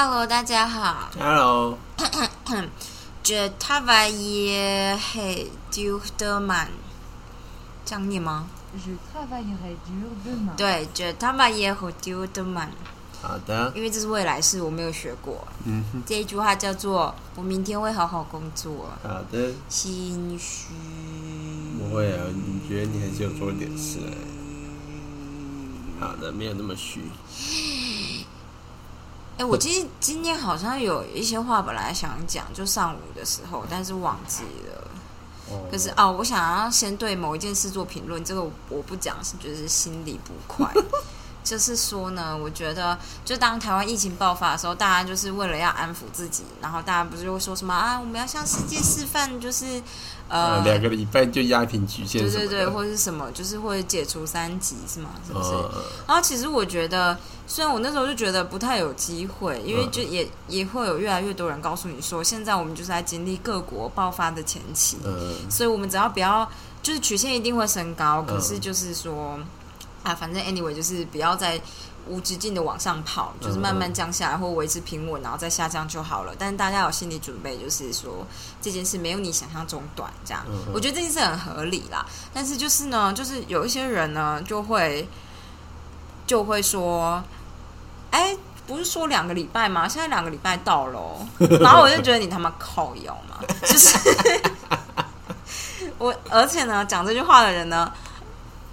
Hello，大家好。Hello，Je travaille h dur demain，这样念吗？Je travaillerai dur demain. 对，Je travaille h dur demain，好的，因为这是未来式，我没有学过。嗯哼，这一句话叫做“我明天会好好工作好的，”，心虚。不会啊，你觉得你还是有做一点事哎。好的，没有那么虚。哎、我今天今天好像有一些话本来想讲，就上午的时候，但是忘记了。哦可是哦，我想要先对某一件事做评论，这个我我不讲是就是心里不快。就是说呢，我觉得就当台湾疫情爆发的时候，大家就是为了要安抚自己，然后大家不是就会说什么啊，我们要向世界示范，就是呃呃，，两个礼拜就压平局限对对对，或者是什么，就是会解除三级是吗？是不是？呃，然后其实我觉得，虽然我那时候就觉得不太有机会，因为嗯就也、也会有越来越多人告诉你说，现在我们就是在经历各国爆发的前期，呃，所以我们只要不要，就是曲线一定会升高，嗯可是就是说，啊，反正 anyway 就是不要再无止境的往上跑，就是慢慢降下来或维持平稳，然后再下降就好了。但是大家有心理准备，就是说这件事没有你想象中短，这样，我觉得这件事很合理啦。但是就是呢，就是有一些人呢，就会就会说，哎。不是说两个礼拜吗？现在两个礼拜到了哦，然后我就觉得你他妈靠腰嘛，就是 我，而且呢，讲这句话的人呢，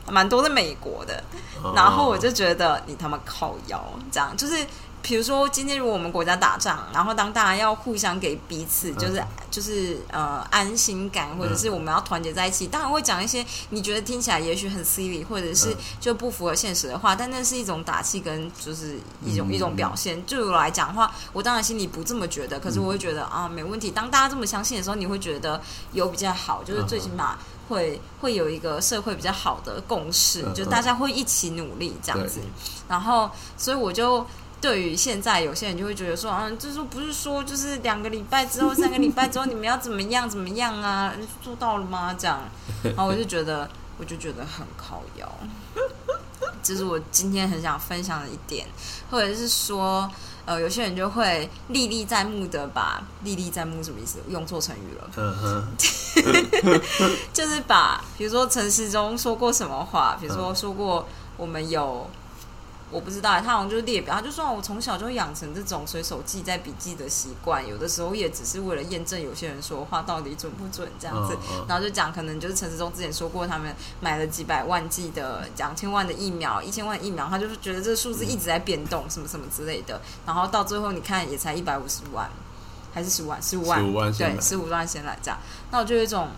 蛮多在美国的，哦然后我就觉得你他妈靠腰，这样就是。比如说，今天如果我们国家打仗，然后当大家要互相给彼此就是、就是呃安心感，或者是我们要团结在一起，当然会讲一些你觉得听起来也许很 silly，或者是嗯就不符合现实的话，但那是一种打气跟就是一种、嗯一种表现。对我来讲的话，我当然心里不这么觉得，可是我会觉得、啊没问题。当大家这么相信的时候，你会觉得有比较好，就是最起码会会有一个社会比较好的共识，嗯就大家会一起努力这样子对。然后，所以我就。对于现在有些人就会觉得说，啊，就是不是说就是两个礼拜之后、三个礼拜之后你们要怎么样怎么样啊？做到了吗？这样，然后我就觉得，我就觉得很靠腰。这是我今天很想分享的一点，或者是说，呃，有些人就会历历在目的把历历在目什么意思？用错成语了。嗯哼，就是把，比如说陈世忠说过什么话，比如说说过我们有，我不知道，他好像就是列表，他就说我从小就养成这种随手记在笔记的习惯，有的时候也只是为了验证有些人说话到底准不准这样子。嗯嗯然后就讲，可能就是陈时中之前说过，他们买了几百万剂的、两千万的疫苗，一千万疫苗，他就是觉得这个数字一直在变动，什么什么之类的。然后到最后，你看也才一百五十万，还是十五万，十五万，15万对，十五万先来这样。那我就有一种，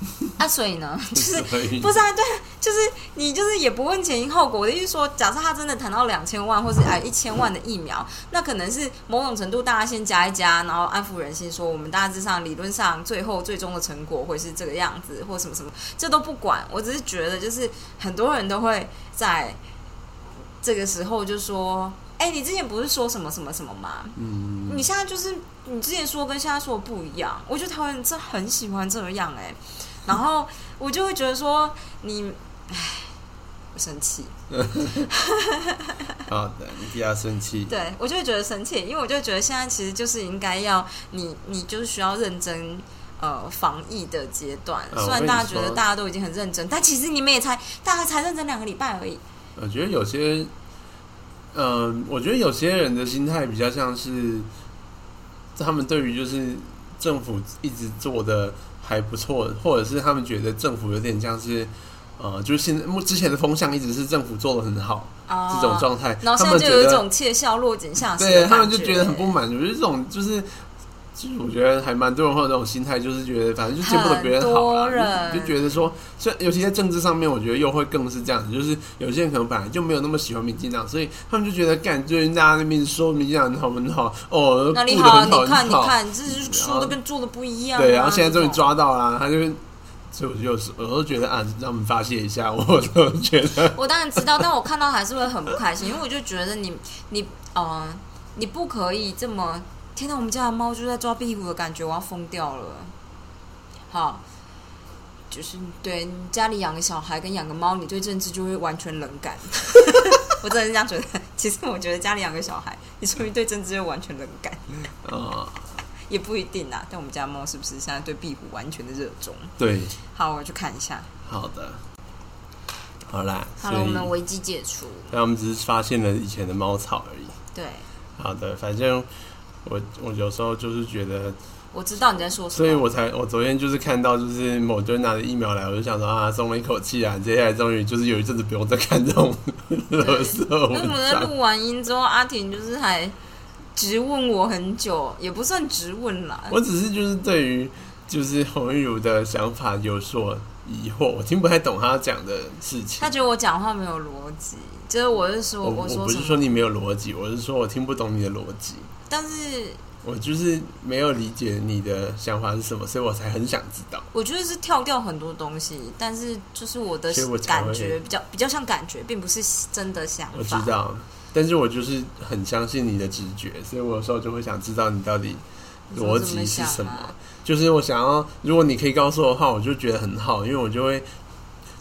啊，所以呢，就是不是啊？对，就是你就是也不问前因后果。我的意思说，假设他真的谈到两千万或是哎一千万的疫苗，那可能是某种程度大家先加一加，然后安抚人心，说我们大致上理论上最后最终的成果会是这个样子，或什么什么，这都不管。我只是觉得，就是很多人都会在这个时候就说。哎，你之前不是说什么什么什么吗？嗯，你现在就是你之前说跟现在说的不一样，我觉得台湾人真的很喜欢这样哎、然后我就会觉得说你，唉，我生气，好的，你不要生气。对我就会觉得生气，因为我就觉得现在其实就是应该要你你就是需要认真。呃，防疫的阶段，呃虽然大家觉得大家都已经很认真，但其实你们也才大家才认真两个礼拜而已。我觉得有些，嗯、我觉得有些人的心态比较像是，他们对于就是政府一直做的还不错，或者是他们觉得政府有点像是，呃，就是现在目之前的风向一直是政府做的很好、啊这种状态，然后现在就有一种窃笑落井下石对，他们就觉得很不满，足，就是这种就是。就是我觉得还蛮多人会有这种心态，就是觉得反正就见不得别人好人就就觉得说，这尤其在政治上面，我觉得又会更是这样子，就是有些人可能本来就没有那么喜欢民进党，所以他们就觉得干，最近大家那边说民进党很好很好，哦，那你好，你看，你看，这就是说的跟做的不一样、啊。对，然后现在终于抓到了，他就，所以我就有时我都觉得啊，让我们发泄一下，我都觉得，我当然知道，但我看到还是会很不开心，因为我就觉得你你呃，你不可以这么。天哪，我们家的猫就在抓壁虎的感觉，我要疯掉了。好，就是对你家里养个小孩跟养个猫，你对政治就会完全冷感。我真的是这样觉得。其实我觉得家里养个小孩，你说明对政治就完全冷感，啊、也不一定啊。但我们家猫是不是现在对壁虎完全的热衷？对，好，我去看一下。好的，好啦，好了，我们危机解除。那我们只是发现了以前的猫草而已。对，好的，反正我我有时候就是觉得，我知道你在说什么。所以我才我昨天就是看到就是某堆拿着疫苗来，我就想说啊，松了一口气啊，接下来终于就是有一阵子不用再看这种垃圾那我文章。们在录完音之后，阿婷就是还直问我很久，也不算直问啦。我只是就是对于就是洪玉如的想法有所疑惑，我听不太懂他讲的事情他。觉得我讲话没有逻辑，就是我是说我我不是说你没有逻辑，我是说我听不懂你的逻辑。但是我就是没有理解你的想法是什么，所以我才很想知道。我觉得是跳掉很多东西，但是就是我的所以我才会感觉比较比较像感觉，并不是真的想我知。道，但是我就是很相信你的直觉，所以我有时候就会想知道你到底逻辑是什么。啊就是我想要，如果你可以告诉我的话，我就觉得很好，因为我就会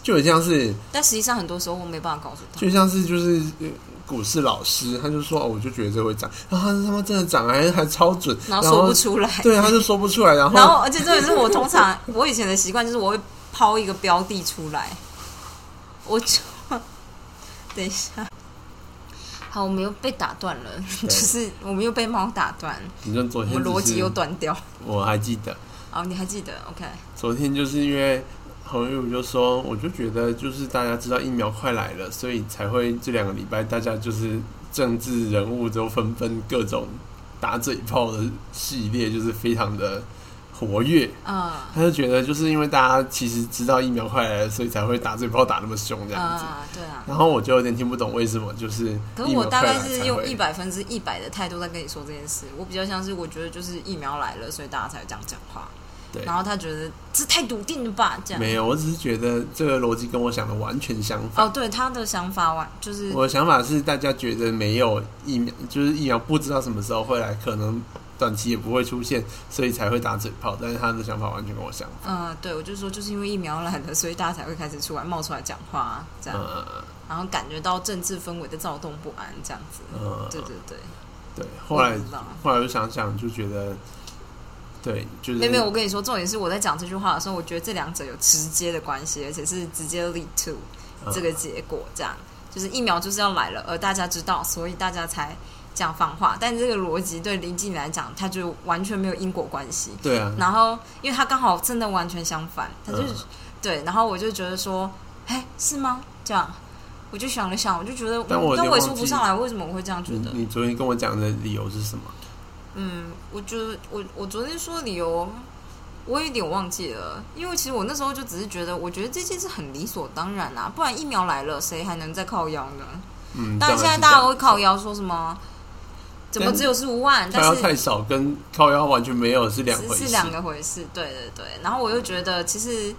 就很像是但实际上很多时候我没办法告诉他。就像是就是呃股市老师，他就说哦，我就觉得这会涨，然后他他妈真的涨，还还超准，然后说不出来，对，他就说不出来，然后然后而且这也是我通常 我以前的习惯，就是我会抛一个标的出来，我就 等一下。好，我们又被打断了，就是我们又被猫打断，你说昨我天只是们逻辑又断掉。我还记得。哦，你还记得？OK，昨天就是因为洪玉如就说，我就觉得就是大家知道疫苗快来了，所以才会这两个礼拜大家就是政治人物都纷纷各种打嘴炮的系列，就是非常的活跃。嗯他就觉得就是因为大家其实知道疫苗快来了，所以才会打嘴炮打那么凶这样子。啊，对啊。然后我就有点听不懂为什么就是可是我大概是用一会。百分之一百的态度在跟你说这件事，我比较像是我觉得就是疫苗来了，所以大家才会这样讲话。对然后他觉得这太笃定了吧？这样没有，我只是觉得这个逻辑跟我想的完全相反。哦，对他的想法完就是我的想法是，大家觉得没有疫苗，就是疫苗不知道什么时候会来，可能短期也不会出现，所以才会打嘴炮。但是他的想法完全跟我相反。嗯，对，我就说就是因为疫苗来了，所以大家才会开始出来冒出来讲话，这样，呃然后感觉到政治氛围的躁动不安，这样子。嗯，对对对，对。后来后来我想想，就觉得，对，就是没有没有，我跟你说，重点是我在讲这句话的时候，我觉得这两者有直接的关系，而且是直接 lead to 呃这个结果，这样就是疫苗就是要来了，而大家知道，所以大家才这样放话。但这个逻辑对林静来讲，他就完全没有因果关系。对啊，然后，因为他刚好真的完全相反，他就是、嗯对，然后我就觉得说，哎，是吗？这样，我就想了想，我就觉得，但我有点但我也说不上来，为什么我会这样觉得？你你昨天跟我讲的理由是什么？嗯，我觉得我我昨天说的理由，我有点忘记了，因为其实我那时候就只是觉得，我觉得这件事很理所当然啊，不然疫苗来了，谁还能再靠腰呢？嗯，当然现在大家这样会靠腰说什么，怎么只有十五万？靠但是腰太少跟靠腰完全没有是两回事。是是两个回事，对对对。然后我又觉得，其实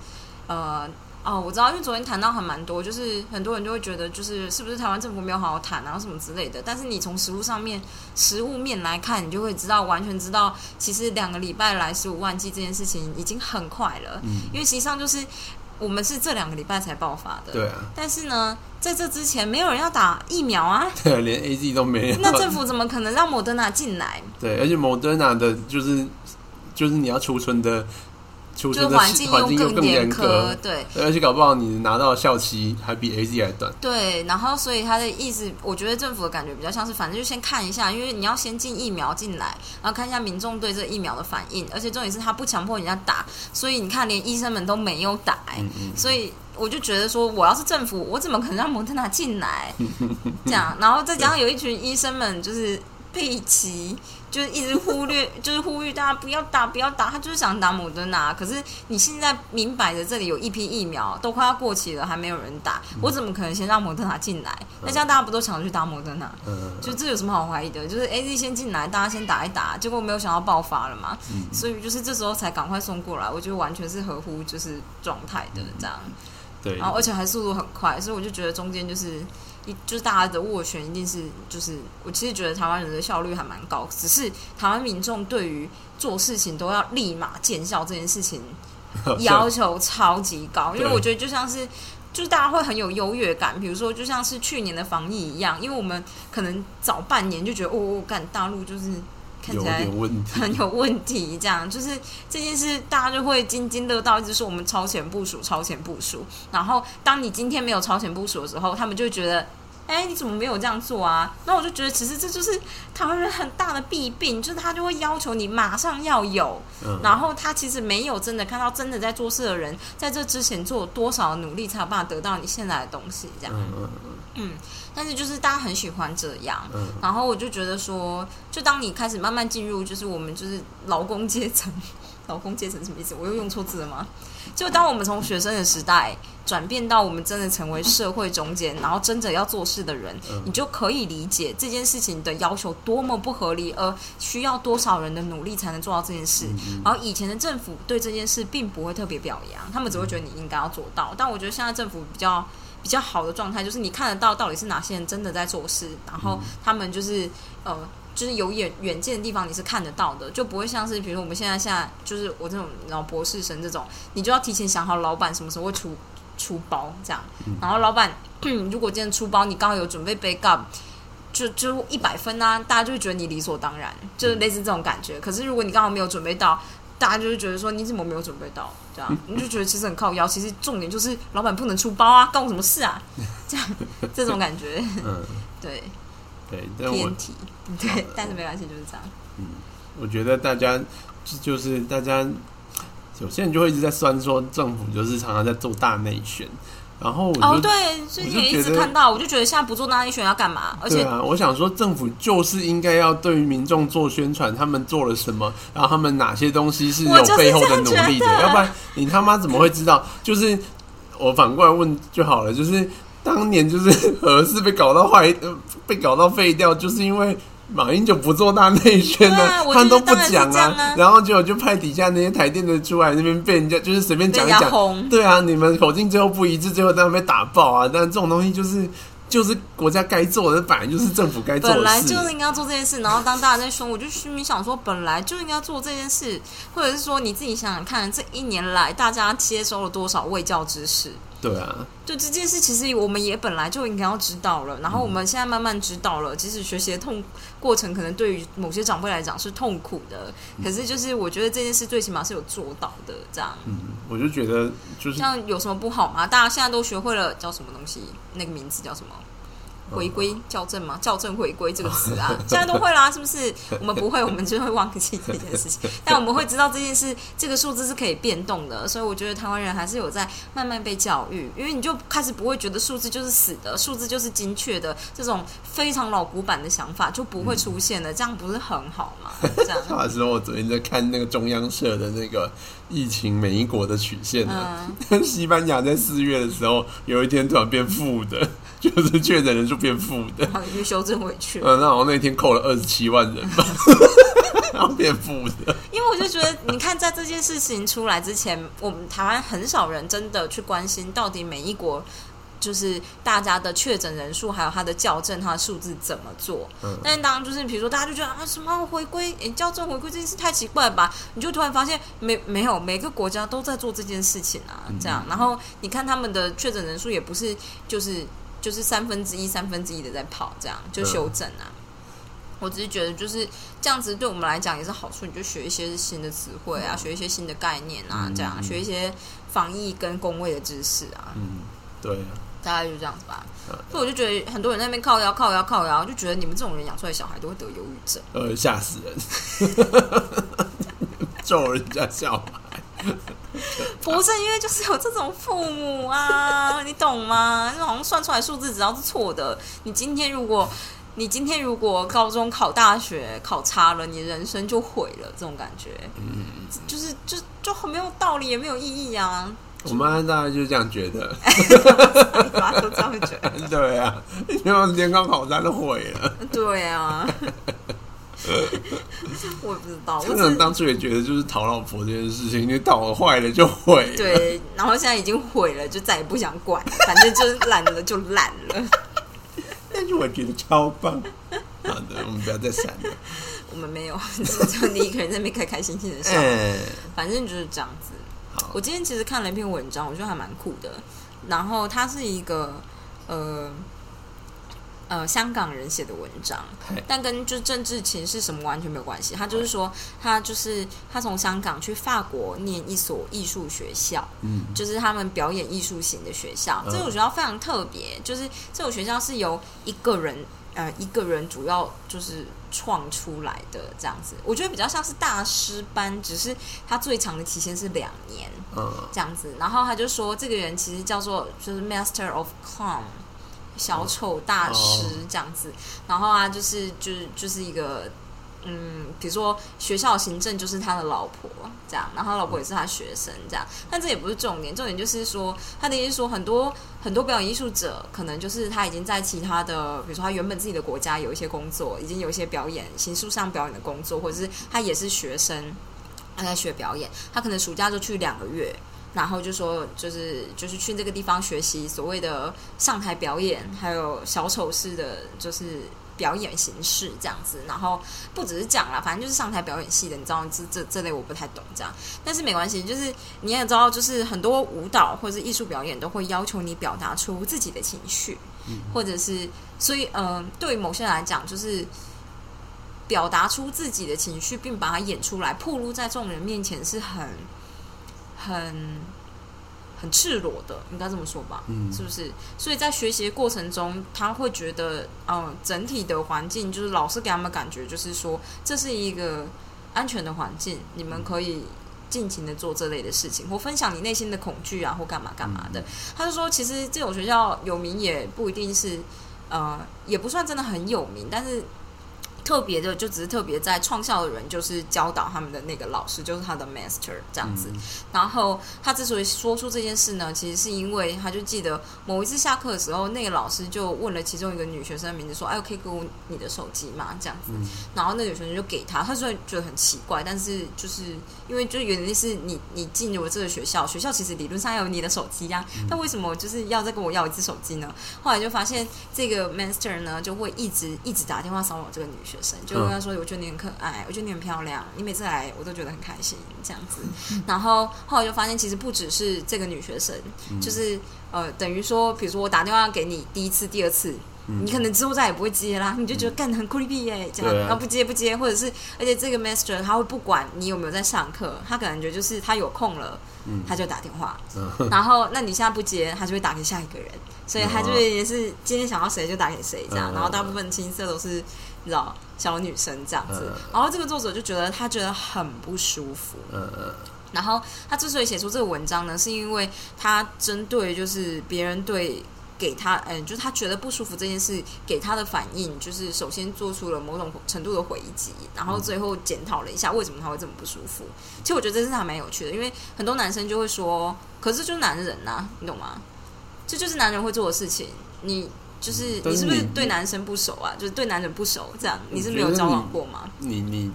呃哦，我知道，因为昨天谈到还蛮多，就是很多人就会觉得，就是是不是台湾政府没有好好谈啊什么之类的。但是你从实物上面、实物面来看，你就会知道，完全知道，其实两个礼拜来十五万剂这件事情已经很快了，嗯，因为实际上就是我们是这两个礼拜才爆发的。对啊，但是呢，在这之前没有人要打疫苗啊，对啊，连 A Z 都没 有。那政府怎么可能让莫德纳进来？对，而且 Moderna 的就是就是你要储存的储就是环境又更严苛，对。而且搞不好你拿到的效期还比 A Z 还短。对，然后所以他的意思，我觉得政府的感觉比较像是，反正就先看一下，因为你要先进疫苗进来，然后看一下民众对这个疫苗的反应，而且重点是他不强迫人家打，所以你看连医生们都没有打、欸嗯嗯，所以我就觉得说，我要是政府，我怎么可能让蒙特纳进来？这样，然后再加上有一群医生们就是佩奇，就是一直忽略，就是呼吁大家不要打，不要打，他就是想打摩德纳。可是你现在明摆着这里有一批疫苗都快要过期了，还没有人打，我怎么可能先让摩德纳进来？那这样大家不都抢着去打摩德纳？嗯，就这有什么好怀疑的？就是 A Z 先进来，大家先打一打，结果没有想到爆发了嘛，嗯所以就是这时候才赶快送过来，我觉得完全是合乎就是状态的这样。对然，后而且还速度很快，所以我就觉得中间就是一就是大家的斡旋一定是就是我其实觉得台湾人的效率还蛮高，只是台湾民众对于做事情都要立马见效这件事情 要求超级高，因为我觉得就像是就是大家会很有优越感。比如说，就像是去年的防疫一样，因为我们可能早半年就觉得，哦，干大陆就是看起来。很有问题，这样就是这件事，大家就会津津乐道，一直说我们超前部署、超前部署。然后，当你今天没有超前部署的时候，他们就会觉得，哎，你怎么没有这样做啊？那我就觉得，其实这就是台湾人很大的弊病，就是他就会要求你马上要有，嗯，然后他其实没有真的看到真的在做事的人，在这之前做了多少努力，才有办法得到你现在的东西，这样。嗯嗯嗯，但是就是大家很喜欢这样，嗯然后我就觉得说，就当你开始慢慢进入，就是我们就是劳工阶层，劳工阶层什么意思？我又用错字了吗？就当我们从学生的时代转变到我们真的成为社会中间，然后真的要做事的人，嗯你就可以理解这件事情的要求多么不合理，而需要多少人的努力才能做到这件事。嗯然后以前的政府对这件事并不会特别表扬，他们只会觉得你应该要做到。但我觉得现在政府比较比较好的状态，就是你看得到到底是哪些人真的在做事，然后他们就是呃。就是有远远见的地方，你是看得到的，就不会像是比如说我们现在现在就是我这种然后博士生这种，你就要提前想好老板什么时候会出出包这样，然后老板 如果今天出包，你刚好有准备 backup，就就一百分啊，大家就会觉得你理所当然，就是类似这种感觉。可是如果你刚好没有准备到，大家就会觉得说你怎么没有准备到？你就觉得其实很靠腰。其实重点就是老板不能出包啊，干我什么事啊？这样这种感觉，嗯，对，对，偏题，对，但是没关系，就是这样。嗯我觉得大家就就是大家有些人就会一直在酸说政府就是常常在做大内宣，然后我就、哦，对，最近也一直看到，我就觉得现在不做那一选要干嘛？而且啊，我想说政府就是应该要对于民众做宣传，他们做了什么，然后他们哪些东西是有背后的努力的要不然你他妈怎么会知道？就是我反过来问就好了，就是当年就是 核四被搞到坏，呃被搞到废掉，就是因为。马英九不做大内宣呢他都不讲啊然后结果就派底下那些台电的出来那边被人家就是随便讲一讲，轰，对啊，你们口径最后不一致，最后当然被打爆啊！但这种东西就是就是国家该做的，本来就是政府该做的事。本来就是应该要做这件事，然后当大家在说，我就心里想说，本来就应该做这件事，或者是说你自己想想看，这一年来大家接收了多少卫教知识？对啊，就这件事，其实我们也本来就应该要知道了，然后我们现在慢慢知道了，即使学习的痛过程可能对于某些长辈来讲是痛苦的，可是就是我觉得这件事最起码是有做到的，这样。嗯，我就觉得就是这样有什么不好吗？大家现在都学会了叫什么东西？那个名字叫什么？回归校正吗？校正回归这个词啊，现在都会啦，是不是？我们不会，我们就会忘记这件事情，但我们会知道这件事，这个数字是可以变动的，所以我觉得台湾人还是有在慢慢被教育，因为你就开始不会觉得数字就是死的，数字就是精确的，这种非常老古板的想法就不会出现了，这样不是很好吗？这样，那时候我昨天在看那个中央社的那个疫情每一国的曲线呢，嗯，西班牙在四月的时候有一天突然变负的，就是确诊人数变负的，然后你就修正回去。嗯，那好像那天扣了二十七万人吧，然后变负的，因为我就觉得，你看，在这件事情出来之前，我们台湾很少人真的去关心到底每一国。就是大家的确诊人数，还有它的校正，它的数字怎么做？嗯但是当就是比如说，大家就觉得啊，什么回归诶校正回归这件事太奇怪吧？你就突然发现，没没有每个国家都在做这件事情啊，这样。然后你看他们的确诊人数也不是就是就是三分之一三分之一的在跑，这样就修正啊。我只是觉得就是这样子，对我们来讲也是好处。你就学一些新的词汇啊，学一些新的概念啊，嗯这样嗯学一些防疫跟工位的知识啊，嗯，对啊，大概就这样子吧。嗯所以我就觉得很多人在那边靠腰靠腰靠腰，就觉得你们这种人养出来小孩都会得忧郁症。呃，吓死人，咒人家小孩，不是因为就是有这种父母啊，你懂吗？就好像算出来数字只要是错的，你今天如果你今天如果高中考大学考差了，你人生就毁了，这种感觉，嗯，就是就就很没有道理，也没有意义啊。我妈大概就是这样觉得，你妈都这样觉得，对啊，因为连高考真的毁了。对啊。我也不知道，我可能当初也觉得就是讨老婆这件事情，你讨坏了就毁了。对，然后现在已经毁了，就再也不想管，反正就是懒了就懒了。但是我觉得超棒。好的，我们不要再闪了。我们没有，只有你一个人在那边开开心心的笑。哎，反正就是这样子。好我，今天其实看了一篇文章，我觉得还蛮酷的。然后它是一个呃呃香港人写的文章，但跟就政治情势什么完全没有关系。他就是说，他就是他从香港去法国念一所艺术学校，嗯就是他们表演艺术型的学校。嗯这所学校非常特别，就是这所学校是由一个人呃一个人主要就是创出来的这样子。我觉得比较像是大师班，只是他最长的期限是两年嗯这样子。然后他就说，这个人其实叫做就是 Master of Clown。小丑大师哦这样子，然后啊，就是就是就是一个嗯，比如说学校行政就是他的老婆这样，然后他老婆也是他学生这样，但这也不是重点，重点就是说他的意思说很多很多表演艺术者可能就是他已经在其他的，比如说他原本自己的国家有一些工作，已经有一些表演形式上表演的工作，或者是他也是学生，他在学表演，他可能暑假就去两个月。然后就说，就是就是去这个地方学习所谓的上台表演，还有小丑式的，就是表演形式这样子。然后不只是讲啦，反正就是上台表演系的，你知道，这这这类我不太懂这样，但是没关系，就是你也知道，就是很多舞蹈或者是艺术表演都会要求你表达出自己的情绪，或者是所以呃，对于某些人来讲，就是。表达出自己的情绪，并把它演出来，暴露在众人面前是很、很、很赤裸的，应该这么说吧？嗯是不是？所以在学习的过程中，他会觉得，嗯、整体的环境就是老师给他们感觉就是说，这是一个安全的环境，你们可以尽情的做这类的事情，或分享你内心的恐惧啊，或干嘛干嘛的。他就说，其实这种学校有名也不一定是，呃，也不算真的很有名，但是。特别的就只是特别在创校的人，就是教导他们的那个老师，就是他的 master 这样子。然后他之所以说出这件事呢，其实是因为他就记得某一次下课的时候，那个老师就问了其中一个女学生的名字，说：“哎，我可以给我你的手机吗？”这样子。然后那个女学生就给他，他虽然觉得很奇怪，但是就是因为就原因是你你进入了这个学校，学校其实理论上要有你的手机呀、但为什么就是要再跟我要一次手机呢？后来就发现这个 master 呢就会一直一直打电话骚扰这个女学生，就跟他说：“我觉得你很可爱，我觉得你很漂亮，你每次来我都觉得很开心。”这样子。然后后来就发现，其实不只是这个女学生，就是呃，等于说，比如说我打电话给你第一次、第二次。你可能之后再也不会接啦，你就觉得干得很 creepy 耶、这样，对啊。然后不接不接，或者是，而且这个 master 他会不管你有没有在上课，他感觉就是他有空了，他就打电话，然后那你现在不接，他就会打给下一个人，所以他就也是今天想要谁就打给谁这样，嗯然后大部分青涩都是你知道小女生这样子嗯，然后这个作者就觉得他觉得很不舒服，嗯嗯。然后他之所以写出这个文章呢，是因为他针对就是别人对给他，嗯，就是他觉得不舒服这件事给他的反应，就是首先做出了某种程度的回击，然后最后检讨了一下为什么他会这么不舒服。其实我觉得这是还蛮有趣的，因为很多男生就会说，可是就是男人呐、你懂吗？这就是男人会做的事情，你。就是你是不是对男生不熟啊？就是对男人不熟，这样你是没有交往过吗？你你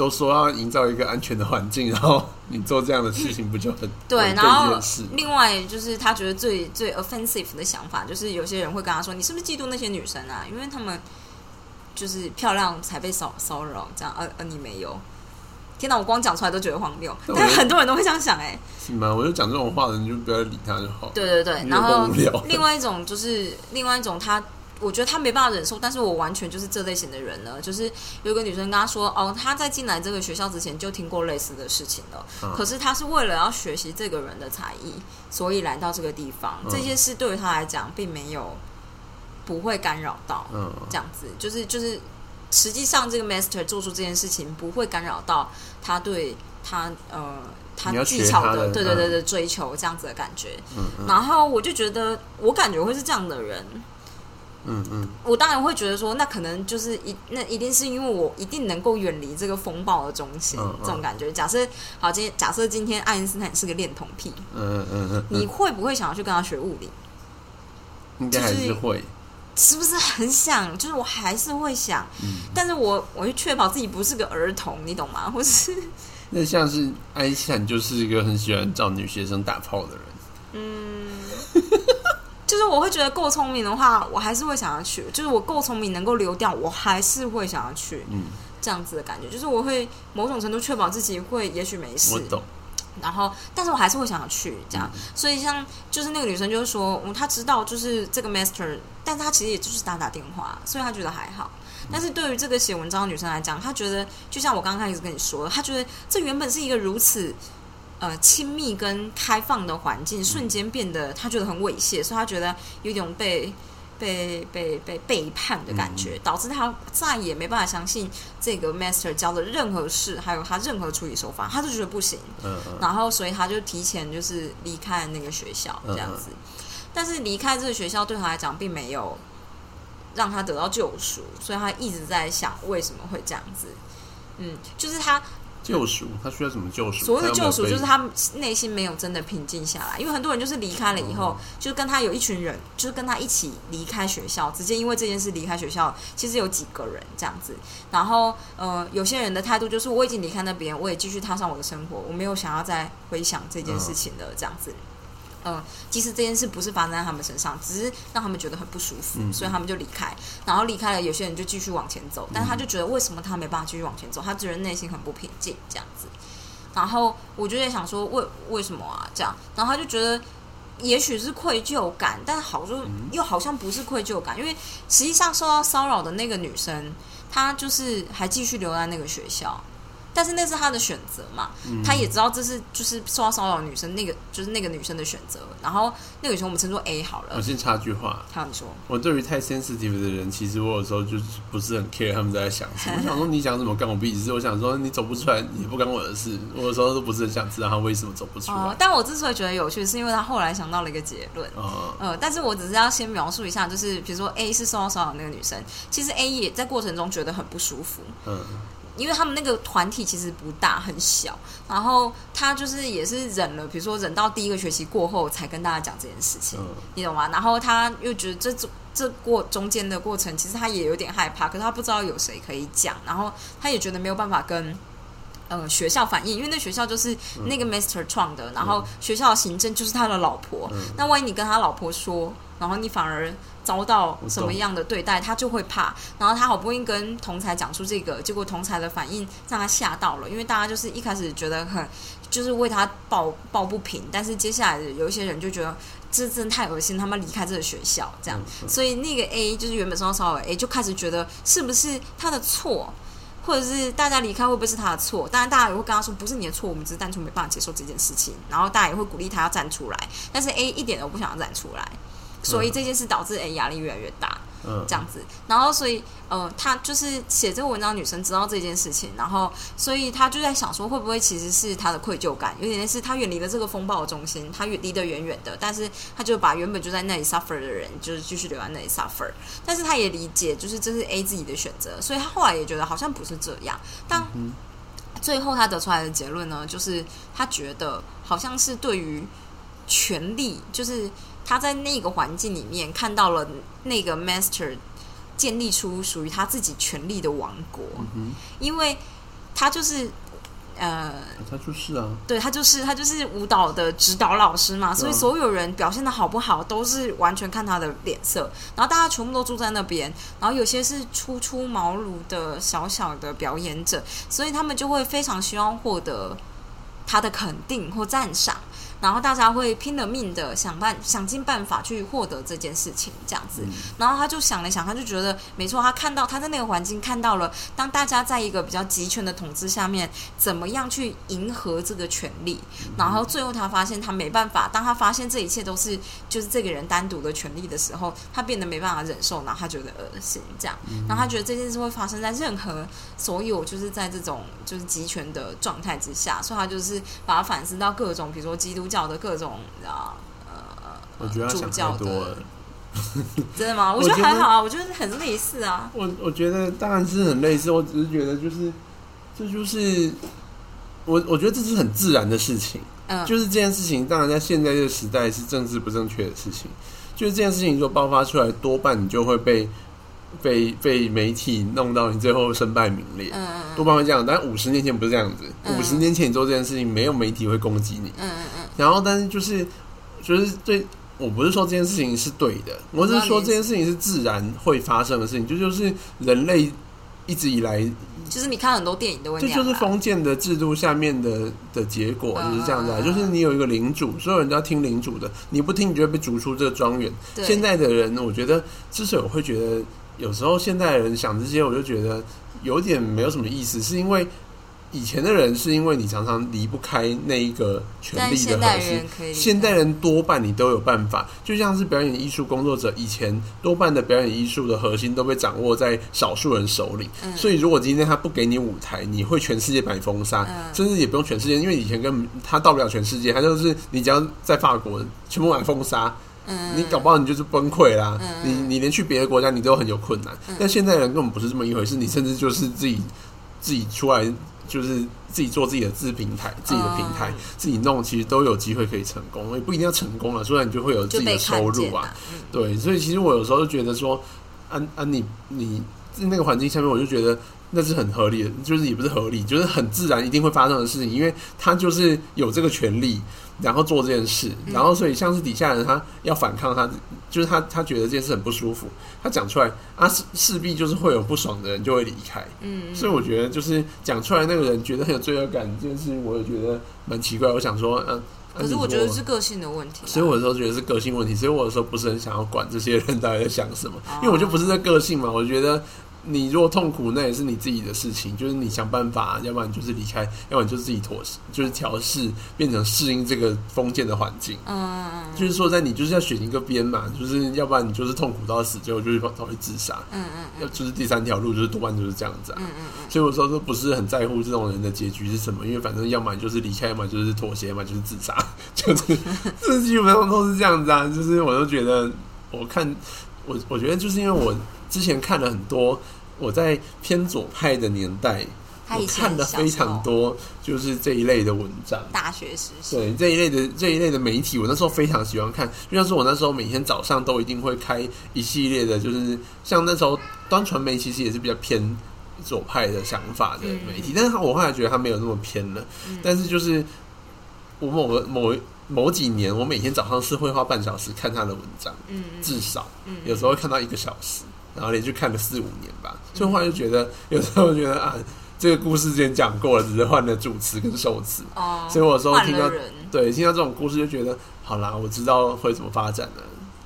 都说要营造一个安全的环境，然后你做这样的事情，不就很对，然后另外就是他觉得最最 offensive 的想法，就是有些人会跟他说：“你是不是嫉妒那些女生啊？因为他们就是漂亮才被骚骚扰，这样，而而你没有。”天哪，我光讲出来都觉得荒谬，但很多人都会这样想、哎，是吗？我就讲这种话的，你就不要理他就好。对对对，然后另外一种就是另外一种他。我觉得他没办法忍受，但是我完全就是这类型的人呢。就是有一个女生跟他说，哦，他在进来这个学校之前就听过类似的事情了，嗯可是他是为了要学习这个人的才艺，所以来到这个地方。嗯这些事对于她来讲，并没有不会干扰到，嗯这样子，就是就是，实际上这个 master 做出这件事情不会干扰到他对他呃他技巧的对对对对追求这样子的感觉。嗯嗯然后我就觉得，我感觉会是这样的人。嗯嗯我当然会觉得说，那可能就是一那一定是因为我一定能够远离这个风暴的中心，嗯嗯这种感觉。假设好，今天假设今天爱因斯坦是个恋童癖，嗯嗯嗯嗯，你会不会想要去跟他学物理？应该还是会。是不是很想？就是我还是会想，但是我我会确保自己不是个儿童，你懂吗？或是那像是爱因斯坦就是一个很喜欢找女学生打炮的人。就是我会觉得够聪明的话，我还是会想要去。就是我够聪明能够留掉，我还是会想要去。嗯，这样子的感觉，就是我会某种程度确保自己会，也许没事我，懂。然后，但是我还是会想要去这样，所以像就是那个女生就是说，嗯，她知道就是这个 master，但她其实也就是打打电话，所以她觉得还好。但是对于这个写文章的女生来讲，她觉得就像我刚刚开始跟你说的，她觉得这原本是一个如此呃亲密跟开放的环境，瞬间变得他觉得很猥亵，所以他觉得有一种被被被被背叛的感觉，导致他再也没办法相信这个 master 教的任何事，还有他任何处理手法，他就觉得不行。嗯嗯。然后所以他就提前就是离开那个学校这样子，但是离开这个学校对他来讲并没有让他得到救赎，所以他一直在想为什么会这样子。嗯，就是他救赎，他需要什么救赎？所谓的救赎，就是他内心没有真的平静下来，因为很多人就是离开了以后，就跟他有一群人，就是跟他一起离开学校，直接因为这件事离开学校。其实有几个人这样子，然后呃，有些人的态度就是我已经离开那边，我也继续踏上我的生活，我没有想要再回想这件事情了，这样子。呃，即使这件事不是发生在他们身上，只是让他们觉得很不舒服，嗯所以他们就离开。然后离开了，有些人就继续往前走，但他就觉得为什么他没办法继续往前走？他觉得内心很不平静，这样子。然后我就在想说，为为什么啊？这样，然后他就觉得，也许是愧疚感，但好像又好像不是愧疚感，因为实际上受到骚扰的那个女生，她就是还继续留在那个学校。但是那是他的选择嘛，他也知道这是就是受到骚扰女生那个就是那个女生的选择。然后那个女生我们称作 A 好了，我先插句话，还有你说，我对于太 sensitive 的人，其实我有时候就是不是很 care 他们在想什么。我想说你想怎么干我屁事？我想说你走不出来也不干我的事。我有时候都不是很想知道他为什么走不出来。，哦但我之所以觉得有趣，是因为他后来想到了一个结论。哦，呃，但是我只是要先描述一下，就是比如说 A 是受到骚扰那个女生，其实 A 也在过程中觉得很不舒服，嗯，因为他们那个团体其实不大，很小，然后他就是也是忍了，比如说忍到第一个学期过后才跟大家讲这件事情，嗯你懂吗？然后他又觉得这这这过中间的过程，其实他也有点害怕，可是他不知道有谁可以讲，然后他也觉得没有办法跟。呃，学校反映，因为那学校就是那个 master 创的，然后学校的行政就是他的老婆。那万一你跟他老婆说，然后你反而遭到什么样的对待，他就会怕。然后他好不容易跟同才讲出这个，结果同才的反应让他吓到了，因为大家就是一开始觉得很就是为他抱抱不平，但是接下来的有一些人就觉得这真的太恶心，他们离开这个学校这样，所以那个 A 就是原本受到骚扰的 A 就开始觉得是不是他的错。或者是大家离开会不会是他的错？当然，大家也会跟他说不是你的错，我们只是单纯没办法接受这件事情。然后大家也会鼓励他要站出来，但是 A 一点都不想要站出来，所以这件事导致 A 压力越来越大。嗯这样子。然后所以呃，他就是写这个文章女生知道这件事情，然后所以她就在想说，会不会其实是她的愧疚感，有点类似她远离了这个风暴的中心，她远离得远远的，但是她就把原本就在那里 suffer 的人，就是继续留在那里 suffer。但是她也理解，就是这是 A 自己的选择，所以她后来也觉得好像不是这样，但。最后，他得出来的结论呢，就是他觉得好像是对于权力，就是他在那个环境里面看到了那个 master 建立出属于他自己权力的王国，嗯因为他就是呃，他就是啊，对他就是他就是舞蹈的指导老师嘛，所以所有人表现的好不好都是完全看他的脸色，然后大家全部都住在那边，然后有些是初出茅庐的小小的表演者，所以他们就会非常希望获得他的肯定或赞赏。然后大家会拼了命的想办想尽办法去获得这件事情，这样子。然后他就想了想，他就觉得没错，他看到他在那个环境看到了，当大家在一个比较集权的统治下面，怎么样去迎合这个权利。然后最后他发现他没办法，当他发现这一切都是就是这个人单独的权利的时候，他变得没办法忍受，然后他觉得恶心这样。然后他觉得这件事会发生在任何所有就是在这种就是集权的状态之下，所以他就是把它反思到各种，比如说基督教的各种啊。我觉得他想主教的太多了。真的吗？我我觉得还好啊，我觉得很类似啊。我我觉得当然是很类似，我只是觉得就是这就是我我觉得这是很自然的事情，嗯，就是这件事情当然在现在这个时代是政治不正确的事情，就是这件事情如果爆发出来，多半你就会被被被媒体弄到你最后身败名裂。嗯嗯多半会这样，但五十年前不是这样子。嗯五十年前你做这件事情，没有媒体会攻击你。嗯嗯嗯然后，但是就是就是对我不是说这件事情是对的，我只是说这件事情是自然会发生的事情，这就是人类一直以来就是你看很多电影都会这就是封建的制度下面的的结果，嗯就是这样子啊。就是你有一个领主，所有人都要听领主的，你不听，你就会被逐出这个庄园。现在的人，我觉得之所以我会觉得有时候现代人想这些，我就觉得有点没有什么意思，是因为以前的人是因为你常常离不开那一个权力的核心现代人。多半你都有办法，就像是表演艺术工作者，以前多半的表演艺术的核心都被掌握在少数人手里。嗯所以如果今天他不给你舞台，你会全世界把你封杀，嗯甚至也不用全世界，因为以前根本他到不了全世界，他就是你只要在法国全部把你封杀，嗯你搞不好你就是崩溃啦。嗯你你连去别的国家你都很有困难。嗯但现在人根本不是这么一回事，你甚至就是自己自己出来，就是自己做自己的自平台、自己的平台，嗯自己弄，其实都有机会可以成功，也不一定要成功了，虽然你就会有自己的收入啊。嗯对，所以其实我有时候就觉得说，啊啊你你在那个环境下面，我就觉得那是很合理的，就是也不是合理，就是很自然一定会发生的事情，因为他就是有这个权利，然后做这件事，嗯。然后所以像是底下人他要反抗他，就是他他觉得这件事很不舒服，他讲出来啊势势必就是会有不爽的人就会离开，嗯，嗯。所以我觉得就是讲出来那个人觉得很有罪恶感这件事情，我也觉得蛮奇怪，我想说，嗯、啊，可是我觉得是个性的问题啦，所以我有时候觉得是个性问题，所以我有时候不是很想要管这些人到底在想什么，哦因为我就不是这个性嘛。我觉得你如果痛苦，那也是你自己的事情，就是你想办法，要不然就是离开，要不然就是自己妥协，就是调试，变成适应这个封建的环境。嗯嗯嗯就是说，在你就是要选一个边嘛，就是要不然你就是痛苦到死，结果就是跑去自杀。嗯嗯要就是第三条路，就是多半就是这样子啊。嗯嗯嗯，所以我说都不是很在乎这种人的结局是什么，因为反正要么就是离开，要么就是妥协，要么就是自杀，就是这基本上都是这样子啊。就是我都觉得，我看我我觉得就是因为我之前看了很多，我在偏左派的年代，我看了非常多就是这一类的文章。大学时期，对这一类的这一类的媒体，我那时候非常喜欢看，就像是我那时候每天早上都一定会开一系列的，就是像那时候端传媒其实也是比较偏左派的想法的媒体，但是我后来觉得他没有那么偏了，嗯。但是就是我某个某某几年，我每天早上是会花半小时看他的文章，嗯嗯。至少嗯，有时候会看到一个小时，然后连续看了四五年吧，所以后来就觉得有时候觉得啊。这个故事之前讲过了，只是换了主词跟受词，哦，所以我说听到对，听到这种故事就觉得，好啦，我知道会怎么发展了，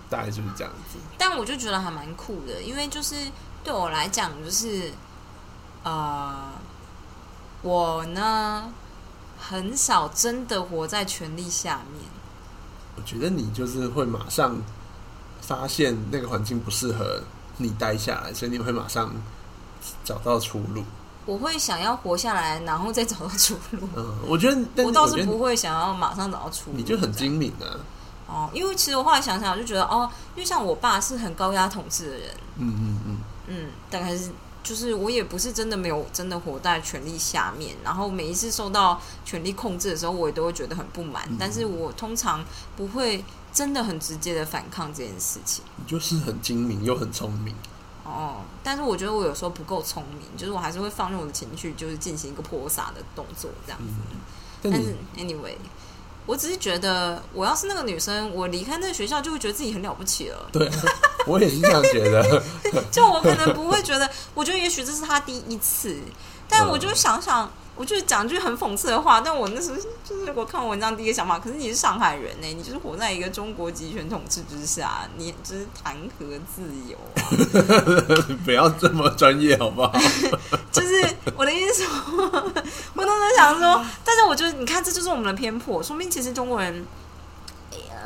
大概就是这样子。但我就觉得还蛮酷的，因为就是对我来讲，就是呃，我呢很少真的活在权力下面。我觉得你就是会马上发现那个环境不适合你待下来，所以你会马上找到出路。我会想要活下来，然后再找到出路。嗯，我觉得，我倒是不会想要马上找到出路。你就很精明啊。哦，因为其实我后来想想，我就觉得哦，因为像我爸是很高压统治的人，嗯嗯嗯，嗯，大概是就是我也不是真的没有真的活在权力下面，然后每一次受到权力控制的时候，我也都会觉得很不满，嗯但是我通常不会真的很直接的反抗这件事情。你就是很精明又很聪明。哦，但是我觉得我有时候不够聪明，就是我还是会放任我的情绪，就是进行一个泼洒的动作这样子。嗯，但但是 anyway，我只是觉得我要是那个女生，我离开那个学校就会觉得自己很了不起了。对啊，我也是这样觉得。就我可能不会觉得，我觉得也许这是他第一次，但我就想想，我就讲句很讽刺的话，但我那时候就是我看文章第一个想法，可是你是上海人呢、你就是活在一个中国集权统治之下，你就是谈何自由啊？不要这么专业好不好？就是我的意思我当时想说，但是我觉得你看，这就是我们的偏颇，说明其实中国人。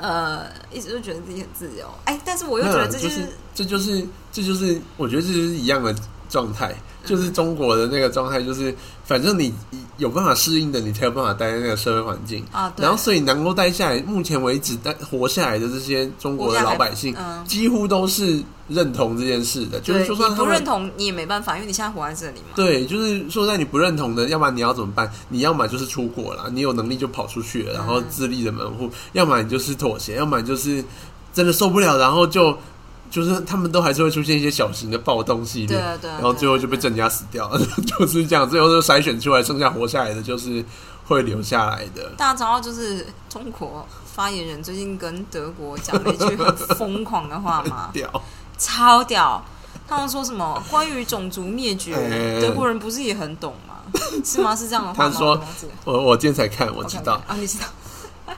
呃，一直都觉得自己很自由，哎，但是我又觉得这就是是这就是这就是我觉得这就是一样的状态，就是中国的那个状态，就是反正你有办法适应的，你才有办法待在那个社会环境。啊，对然后，所以能够待下来，目前为止待活下来的这些中国的老百姓，嗯，几乎都是认同这件事的。就是对，就算你不认同你也没办法，因为你现在活在这里嘛。对，就是说在你不认同的，要不然你要怎么办？你要么就是出国了，你有能力就跑出去了，然后自立的门户；要么你就是妥协，要么你就是真的受不了，然后就就是他们都还是会出现一些小型的暴动系列，然后最后就被镇压死掉了，就是这样。最后就筛选出来，剩下活下来的就是会留下来的。大家知道，就是中国发言人最近跟德国讲了一句很疯狂的话吗？屌，超屌！他们说什么关于种族灭绝，哎德国人不是也很懂吗？是吗？是这样的话吗？他说我我我今天才看，我知道啊，你知道？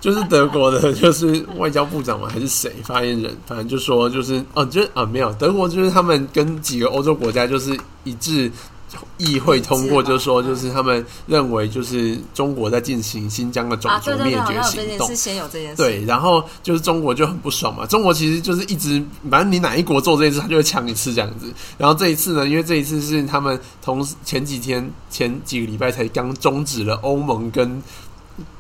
就是德国的，就是外交部长嘛，还是谁发言人，反正就说就是哦，就是啊，没有德国，就是他们跟几个欧洲国家就是一致议会通过，就是说就是他们认为就是中国在进行新疆的种啊，族灭绝行动。对，然后就是中国就很不爽嘛。中国其实就是一直，反正你哪一国做这件事，他就会抢一次这样子。然后这一次呢，因为这一次是他们同时前几天前几个礼拜才刚终止了欧盟跟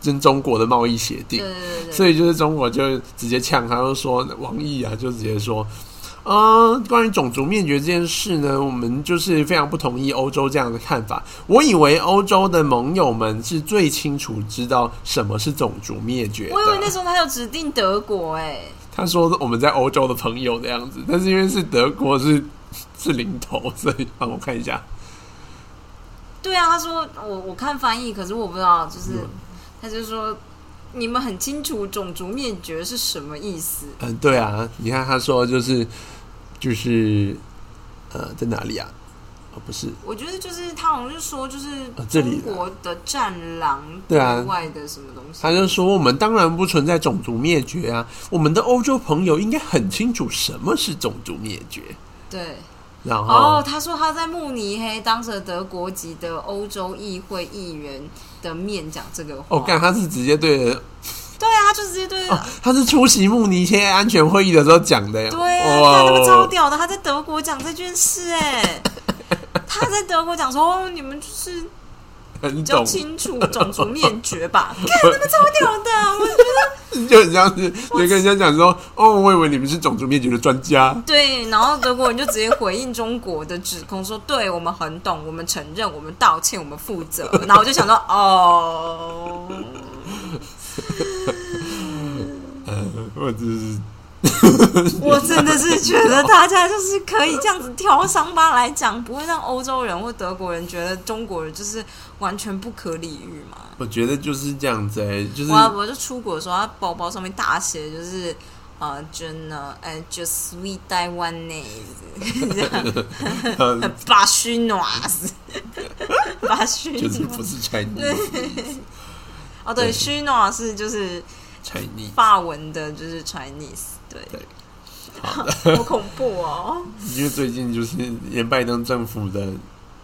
跟中国的贸易协定对，对对对，所以就是中国就直接呛，他就说王毅啊，就直接说。呃，关于种族灭绝这件事呢，我们就是非常不同意欧洲这样的看法。我以为欧洲的盟友们是最清楚知道什么是种族灭绝的。我以为那时候他有指定德国，哎，他说我们在欧洲的朋友这样子，但是因为是德国是是领头，所以帮我看一下。对啊，他说我我看翻译，可是我不知道，就是、嗯他就说你们很清楚种族灭绝是什么意思。嗯，对啊，你看他说就是就是呃，在哪里啊？哦，不是，我觉得就是他好像是说，就是啊这里中国的战狼对啊外的什么东西，他就说我们当然不存在种族灭绝啊，我们的欧洲朋友应该很清楚什么是种族灭绝。对。然后、哦，他说他在慕尼黑当着德国籍的欧洲议会议员的面讲这个话。我，干他是直接对着对啊，他就直接对哦，他是出席慕尼黑安全会议的时候讲的呀。对啊，哇看那个超屌的，他在德国讲这件事，哎，他在德国讲说，哦，你们就是很比较，清楚种族灭绝吧？看那个超屌的，我觉得 就很像是就跟人家讲说，哦，我以为你们是种族灭绝的专家。对。然后德国人就直接回应中国的指控说，对我们很懂，我们承认，我们道歉，我们负责。然后我就想说，哦，嗯，或者是 我真的是觉得大家就是可以这样子挑伤疤来讲，不会让欧洲人或德国人觉得中国人就是完全不可理喻嘛。我觉得就是这样子哎、就是我我就出国的时候，他包包上面大写就是呃，真的，哎，just sweet Taiwanese，这样，呃巴须诺斯，巴须就是诺不是 Chinese 哦，对，对。须诺是就是 Chinese，法文的，就是 Chinese，对，对好，好恐怖哦。因为最近就是连拜登政府的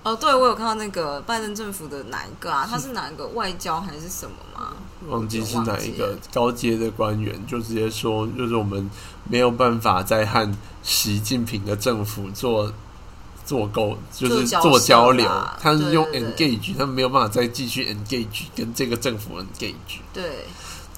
哦，对，我有看到那个拜登政府的哪一个啊？他是哪一个外交还是什么吗？忘记是哪一个高阶的官员，就直接说，就是我们没有办法再和习近平的政府做做沟，就是做交流。他是用 engage，他们没有办法再继续 engage 跟这个政府 engage。对，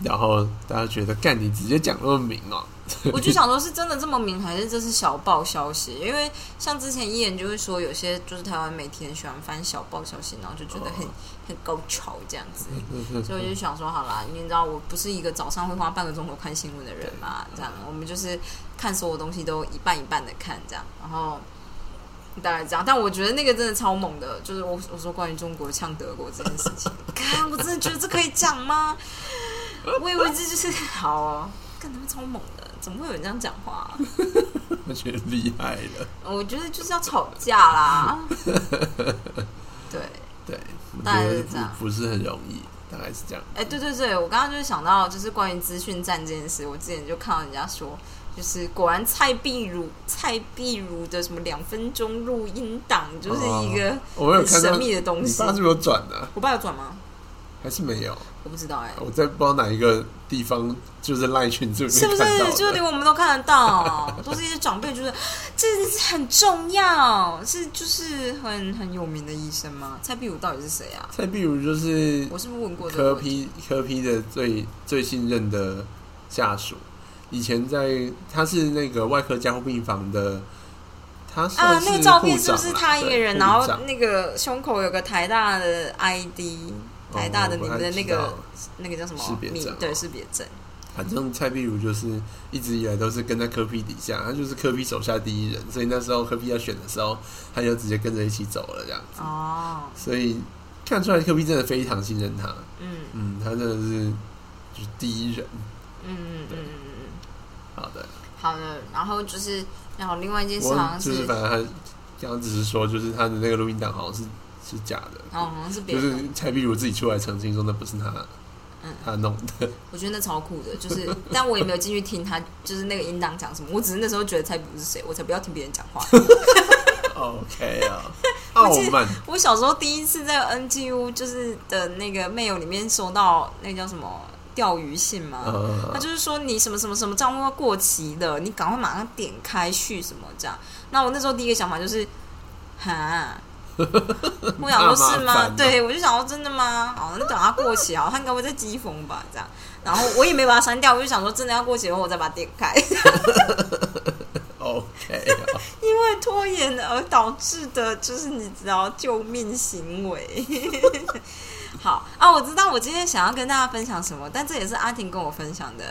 然后大家觉得，干你直接讲那么明哦、我就想说，是真的这么明，还是这是小报消息？因为像之前伊人就会说，有些就是台湾媒体很喜欢翻小报消息，然后就觉得很、很高潮这样子。所以我就想说，好啦，你知道我不是一个早上会花半个钟头看新闻的人嘛，这样我们就是看所有东西都一半一半的看这样，然后大概这样。但我觉得那个真的超猛的，就是我我说关于中国呛德国这件事情，看我真的觉得这可以讲吗？我以为这就是好哦，看他们超猛的，怎么会有人这样讲话啊、我觉得厉害了。我觉得就是要吵架啦。对，对，大概是这样不不是很容易，大概是这样。哎、对对对，我刚刚就是想到，就是关于资讯战这件事，我之前就看到人家说，就是果然蔡碧如蔡碧如的什么两分钟录音档，就是一个很神秘的东西。你爸是不是有转的、我爸有转吗？还是没有？我不知道哎、我在不知道哪一个地方，就是赖群是不面看到是？就连的。我们都看得到，都是一些长辈，就是这是很重要，是就是很很有名的医生吗？蔡碧如到底是谁啊？蔡碧如就是我是不是问过这科？批科批的最最信任的下属，以前在他是那个外科加护病房的，他啊，那个照片是不是他一个人？然后那个胸口有个台大的 ID，台大的你们的那个、哦那个叫什么识别证哦？名对，识别证。反正蔡碧如就是一直以来都是跟在科比底下，他就是科比手下第一人，所以那时候科比要选的时候，他就直接跟着一起走了这样子，哦，所以看出来科比真的非常信任他，嗯嗯，他真的是就是第一人。嗯嗯嗯嗯嗯。好的，好的，然后就是然后另外一件事好像就是反正他刚刚只是说，就是他的那个录音档好像是是假的，哦，好像是别就人是蔡碧如自己出来澄清说那不是他，嗯他弄的。我觉得那超酷的，就是，但我也没有进去听他，就是那个音档讲什么，我只是那时候觉得蔡比如是谁，我才不要听别人讲话。OK 啊，傲慢，我小时候第一次在 NTU 就是的那个 mail 里面收到那个叫什么钓鱼信嘛，呃他，就是说你什么什么什么账户要过期的，你赶快马上点开续什么这样。那我那时候第一个想法就是，哈。我想说是吗？对，我就想说真的吗？好，那等它过期好，它应该会在机封吧？这样，然后我也没把它删掉，我就想说真的要过期的话，我再把它点开。OK 啊，因为拖延而导致的，就是你知道救命行为。好啊，我知道我今天想要跟大家分享什么，但这也是阿婷跟我分享的。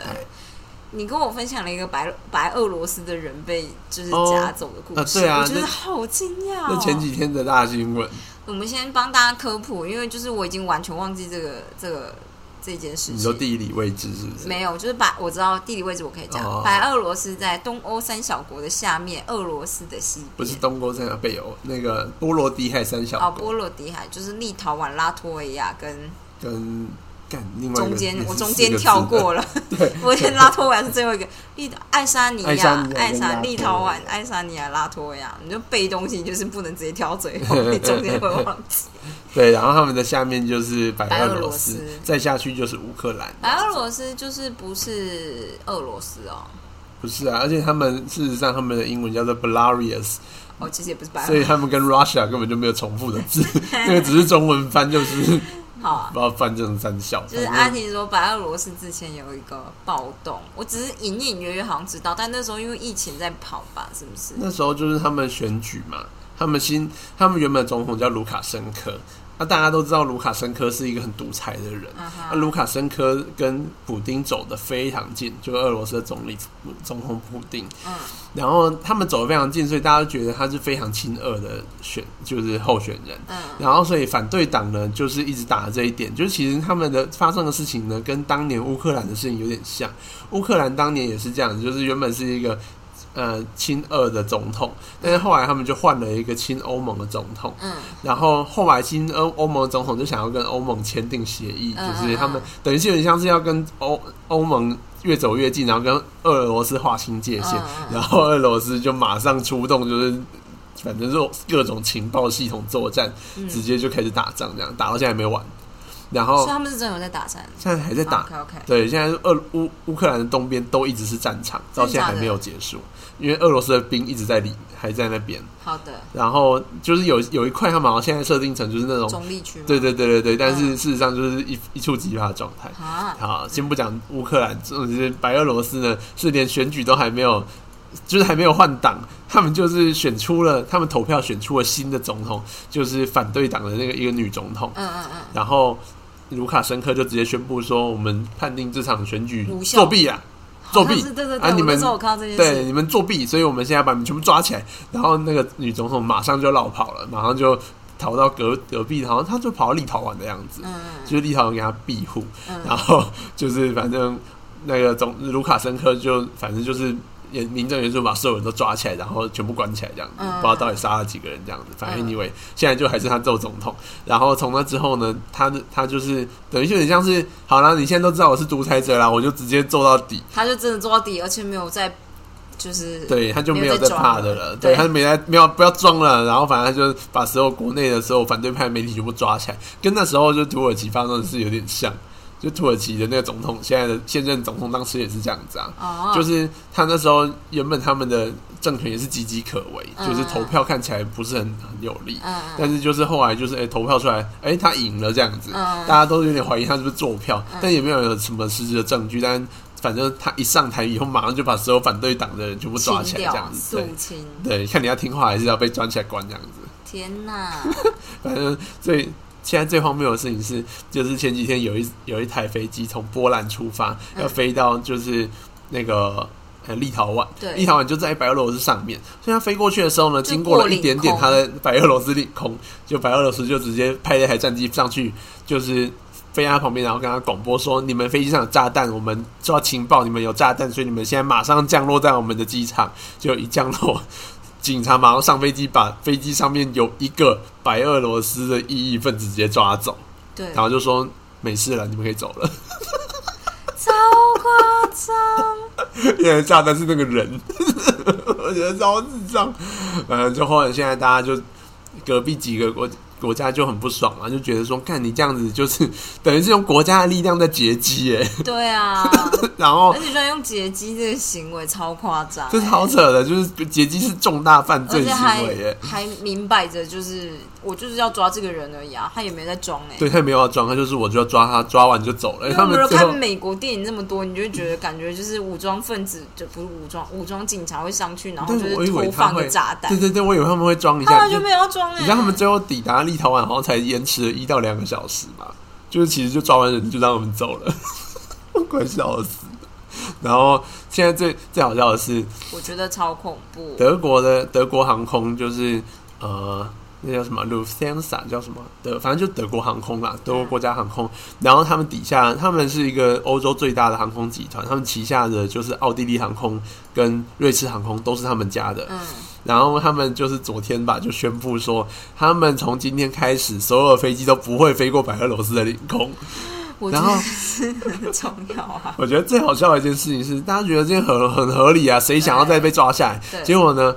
哎你跟我分享了一个白白俄罗斯的人被就是哦夹走的故事，啊对啊我觉得好惊讶、哦。那前几天的大新闻，我们先帮大家科普，因为就是我已经完全忘记这个这个这件事情你说。地理位置是不是？没有，就是白我知道地理位置，我可以讲。哦白俄罗斯在东欧三小国的下面，俄罗斯的西边。不是东欧三小北欧那个波罗的海三小国哦，波罗的海就是立陶宛、拉脱维亚跟跟干另外中间我中间跳的。过了。对，我先拉脱维亚是最后一个，立爱沙尼亚爱沙、立陶宛爱沙尼亚、拉脱维亚，你就背东西就是不能直接挑最后，你中间会忘记。对，然后他们的下面就是白白俄罗斯斯，再下去就是乌克兰。白俄罗斯就是不是俄罗斯哦，不是啊，而且他们事实上他们的英文叫做 Belarus，哦，其实也不是白俄所以他们跟 Russia 根本就没有重复的字，那个只是中文翻就是好啊不知道翻成三小。就是阿婷说，白俄罗斯之前有一个暴动，我只是隐隐约约好像知道，但那时候因为疫情在跑吧，是不是？那时候就是他们选举嘛，他们新他们原本总统叫卢卡申科，那、大家都知道卢卡申科是一个很独裁的人。嗯那、哼，卢卡申科跟普丁走得非常近，就俄罗斯的总理总统普丁。嗯然后他们走得非常近，所以大家都觉得他是非常亲俄的选，就是候选人。嗯然后，所以反对党呢，就是一直打着这一点，就是其实他们的发生的事情呢，跟当年乌克兰的事情有点像。乌克兰当年也是这样子，就是原本是一个呃亲俄的总统，但是后来他们就换了一个亲欧盟的总统。嗯。然后后来亲欧欧盟的总统就想要跟欧盟签订协议，嗯就是他们等于是有点像是要跟欧欧盟越走越近，然后跟俄罗斯划清界限，然后俄罗斯就马上出动，就是反正就各种情报系统作战，嗯，直接就开始打仗，这样打到现在还没完。然后所以他们是真的有在打仗，现在还在打，OK 对，现在俄乌乌克兰的东边都一直是战场，到现在还没有结束，因为俄罗斯的兵一直在里还在那边。好的，然后就是有有一块他们好像现在设定成就是那种，中立区吗？对对对对对，但是嗯事实上就是一一触即发的状态。啊，好，先不讲乌克兰，就是白俄罗斯呢，是连选举都还没有，就是还没有换党，他们就是选出了，他们投票选出了新的总统，就是反对党的那个一个女总统，嗯嗯嗯，然后卢卡申科就直接宣布说，我们判定这场选举作弊啊，作弊啊你们我那时候我看到这件对，你们作弊，所以我们现在把你们全部抓起来。然后那个女总统马上就绕跑了，马上就逃到隔隔壁，好像她就跑到立陶宛的样子，嗯就是立陶宛给她庇护。嗯然后就是反正那个总卢卡申科就反正就是也民政元素把所有人都抓起来，然后全部关起来这样子，嗯不知道到底杀了几个人这样子。反正嗯 anyway，现在就还是他做总统。然后从那之后呢，他的他就是等于就有点像是好了，你现在都知道我是独裁者啦，我就直接做到底。他就真的做到底，而且没有在就是对，他就没有在没有在装了怕的了。对对，他就没在没有不要装了，然后反正他就把所有国内的所有反对派媒体全部抓起来，跟那时候就土耳其发生的事有点像。就土耳其的那个总统，现在的现任总统当时也是这样子啊，哦，就是他那时候原本他们的政权也是岌岌可危，嗯。就是投票看起来不是很很有利，嗯但是就是后来就是哎、投票出来，哎、他赢了这样子，嗯。大家都有点怀疑他是不是做票，嗯。但也没有有什么实质的证据，但反正他一上台以后，马上就把所有反对党的人全部抓起来，这样子，肃对看你要听话还是要被抓起来关这样子，天哪，反正最。现在最荒谬的事情是，就是前几天有一有一台飞机从波兰出发，嗯要飞到就是那个呃立陶宛，对立陶宛就在白俄罗斯上面，所以他飞过去的时候呢，经过了一点点它的白俄罗斯领空，就白俄罗斯就直接派了一台战机上去，就是飞在他旁边，然后跟他广播说：“你们飞机上有炸弹，我们收到情报，你们有炸弹，所以你们现在马上降落在我们的机场。”就一降落，警察马上上飞机，把飞机上面有一个白俄罗斯的异议分子直接抓走，对，然后就说：“没事了，你们可以走了。超夸张，”因为炸弹是那个人，我觉得超智障。反正就后来现在大家就隔壁几个国国家就很不爽嘛，就觉得说，看你这样子就是 等于是用国家的力量在劫机哎，对啊，然后而且居然用劫机这个行为超夸张，这是好扯的，就是劫机是重大犯罪行为耶。还明摆着就是我就是要抓这个人而已啊，他也没在装哎、对他也没有要装，他就是我就要抓他，抓完就走了。他们看美国电影那么多，你就会觉得感觉就是武装分子，就不是武装武装警察会上去，然后就是投放个炸弹。对，对对，我以为他们会装一下，就他们就没有要装哎、你知道他们最后抵达立陶宛，好像才延迟了一到两个小时吧，就是其实就抓完人就让我们走了，我 快笑死。然后现在最最好笑的是，我觉得超恐怖。德国的德国航空就是呃，那叫什么 Lufthansa 叫什么德，反正就德国航空啦，德国国家航空。然后他们底下，他们是一个欧洲最大的航空集团，他们旗下的就是奥地利航空跟瑞士航空都是他们家的。嗯，然后他们就是昨天吧，就宣布说，他们从今天开始，所有的飞机都不会飞过白俄罗斯的领空。我觉得是很重要啊。我觉得最好笑的一件事情是，大家觉得这件很很合理啊，谁想要再被抓下来？对结果呢，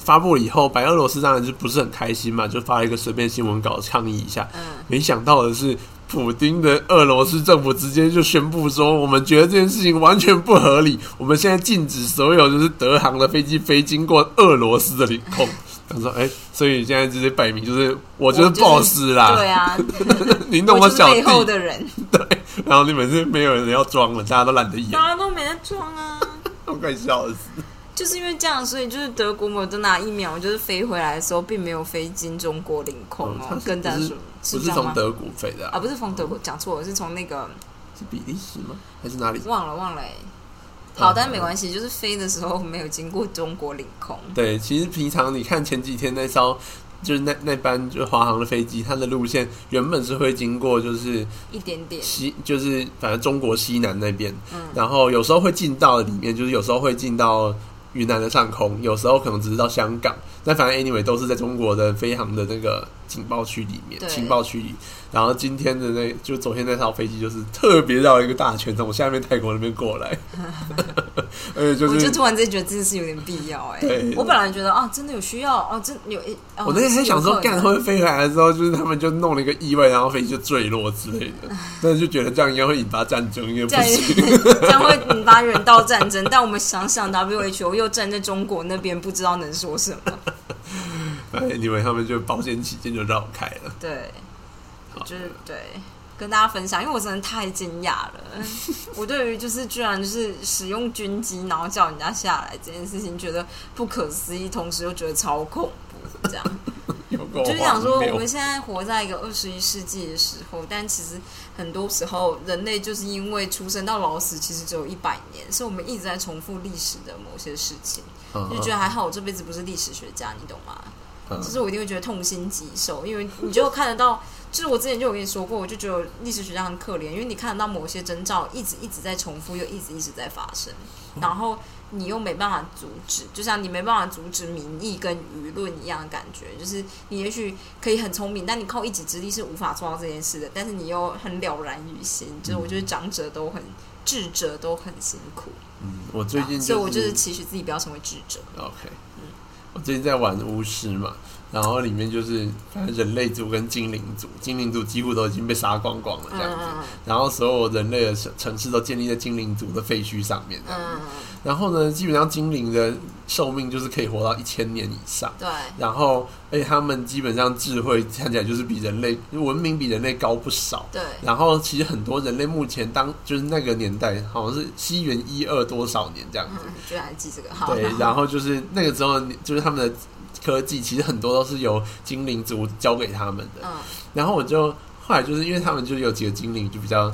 发布了以后，白俄罗斯当然就不是很开心嘛，就发了一个随便新闻稿抗议一下。嗯，没想到的是，普丁的俄罗斯政府直接就宣布说，我们觉得这件事情完全不合理，我们现在禁止所有就是德航的飞机飞经过俄罗斯的领空。他说：“哎、所以现在直接摆明就是我就是我就是 boss 啦，对啊，你弄我小弟背，后的人，对然后你们是没有人要装了，大家都懒得演，大家都没在装啊。我快笑死。就是因为这样，所以就是德国莫德纳疫苗就是飞回来的时候，并没有飞进中国领空哦跟大家说，不是这样吗？从德国飞的、啊，啊，不是从德国，讲错了，是从那个是比利时吗？还是哪里？忘了忘了、欸。好，嗯但没关系，就是飞的时候没有经过中国领空。对，其实平常你看前几天那艘，就是那那班就是华航的飞机，它的路线原本是会经过就是一点点，西，就是反正中国西南那边，嗯然后有时候会进到里面，就是有时候会进到云南的上空，有时候可能只是到香港，但反正 anyway 都是在中国的飞航的那个警报区里面，情报区里。然后今天的那就昨天那套飞机就是特别绕一个大圈，从下面泰国那边过来，我就突然间觉得这件事有点必要哎、对我本来觉得啊，真的有需要哦，真有一、哦我那天还想说，干会飞回来的时候，就是他们就弄了一个意外，然后飞机就坠落之类的，但是就觉得这样应该会引发战争，应该不行。这样会引发人道战争。但我们想想，WHO 又站在中国那边，不知道能说什么。哎，你们他们就保险起见就绕开了。对，就是对，跟大家分享，因为我真的太惊讶了。我对于就是居然就是使用军机，然后叫人家下来这件事情，觉得不可思议，同时又觉得超恐怖。这样，就是想说，我们现在活在一个二十一世纪的时候，但其实很多时候人类就是因为出生到老死，其实只有一百年，所以我们一直在重复历史的某些事情。嗯就觉得还好，我这辈子不是历史学家，你懂吗？嗯就是我一定会觉得痛心疾首，因为你就看得到，就是我之前就有跟你说过，我就觉得历史学家很可怜，因为你看得到某些征兆一直一直在重复，又一直一直在发生，然后你又没办法阻止，就像你没办法阻止民意跟舆论一样的感觉，就是你也许可以很聪明，但你靠一己之力是无法做到这件事的，但是你又很了然于心，就是我觉得长者都很智者都很辛苦，嗯，我最近、所以我就是期许自己不要成为智者。OK，嗯。我最近在玩巫师嘛，然后里面就是反正人类族跟精灵族，精灵族几乎都已经被杀光光了这样子，嗯然后所有人类的城城市都建立在精灵族的废墟上面这样。子嗯，然后呢，基本上精灵的寿命就是可以活到一千年以上。对，然后，而且他们基本上智慧看起来就是比人类文明比人类高不少。对，然后，其实很多人类目前当就是那个年代，好像是西元一二多少年这样子。嗯，居然还记这个，号，对，然后就是那个时候，就是他们的科技其实很多都是由精灵族教给他们的。嗯然后我就后来就是因为他们就有几个精灵就比较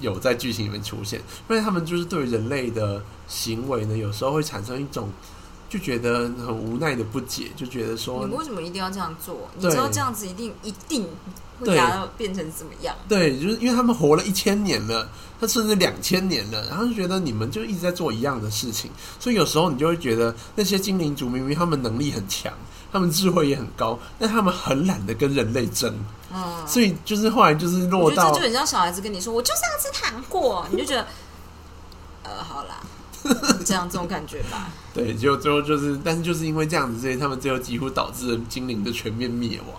有在剧情里面出现，因为他们就是对人类的行为呢，有时候会产生一种就觉得很无奈的不解，就觉得说你们为什么一定要这样做？你知道这样子一定一定会达到变成怎么样？对，就是因为他们活了一千年了，他甚至两千年了，然后就觉得你们就一直在做一样的事情，所以有时候你就会觉得那些精灵族明明他们能力很强，他们智慧也很高，但他们很懒得跟人类争，嗯，所以就是后来就是落到就很像小孩子跟你说：“我就是要吃糖果。”你就觉得，呃，好啦，这样这种感觉吧。对，就最后就是，但是就是因为这样子，所以他们最后几乎导致了精灵的全面灭亡。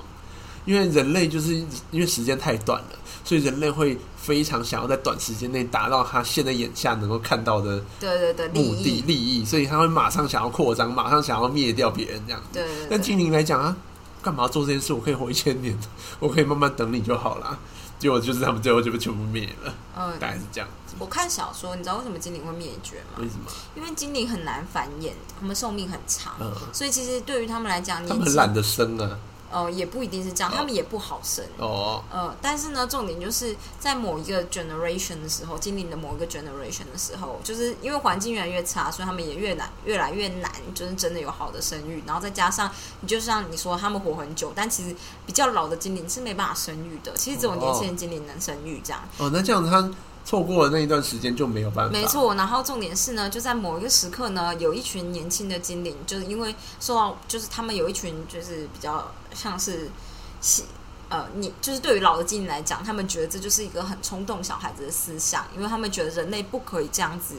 因为人类就是因为时间太短了，所以人类会非常想要在短时间内达到他现在眼下能够看到的对对对，目的，利益，所以他会马上想要扩张，马上想要灭掉别人这样子。对对对。但精灵来讲啊，干嘛做这件事？我可以活一千年，我可以慢慢等你就好啦。结果就是他们最后就被全部灭了，嗯，大概是这样子。我看小说，你知道为什么精灵会灭绝吗为？什么？因为精灵很难繁衍，他们寿命很长，嗯，所以其实对于他们来讲，年纪他们很懒得生啊。呃也不一定是这样，哦他们也不好生。哦，呃，但是呢，重点就是在某一个 generation 的时候，精灵的某一个 generation 的时候，就是因为环境越来越差，所以他们也越难，越来越难，就是真的有好的生育。然后再加上，你就像你说，他们活很久，但其实比较老的精灵是没办法生育的。其实只有年轻的精灵能生育，这样、哦，那这样他错过了那一段时间就没有办法。没，错。然后重点是呢，就在某一个时刻呢，有一群年轻的精灵，就是因为受到，就是他们有一群就是比较像是。是呃，你就是对于老的精灵来讲，他们觉得这就是一个很冲动小孩子的思想，因为他们觉得人类不可以这样子，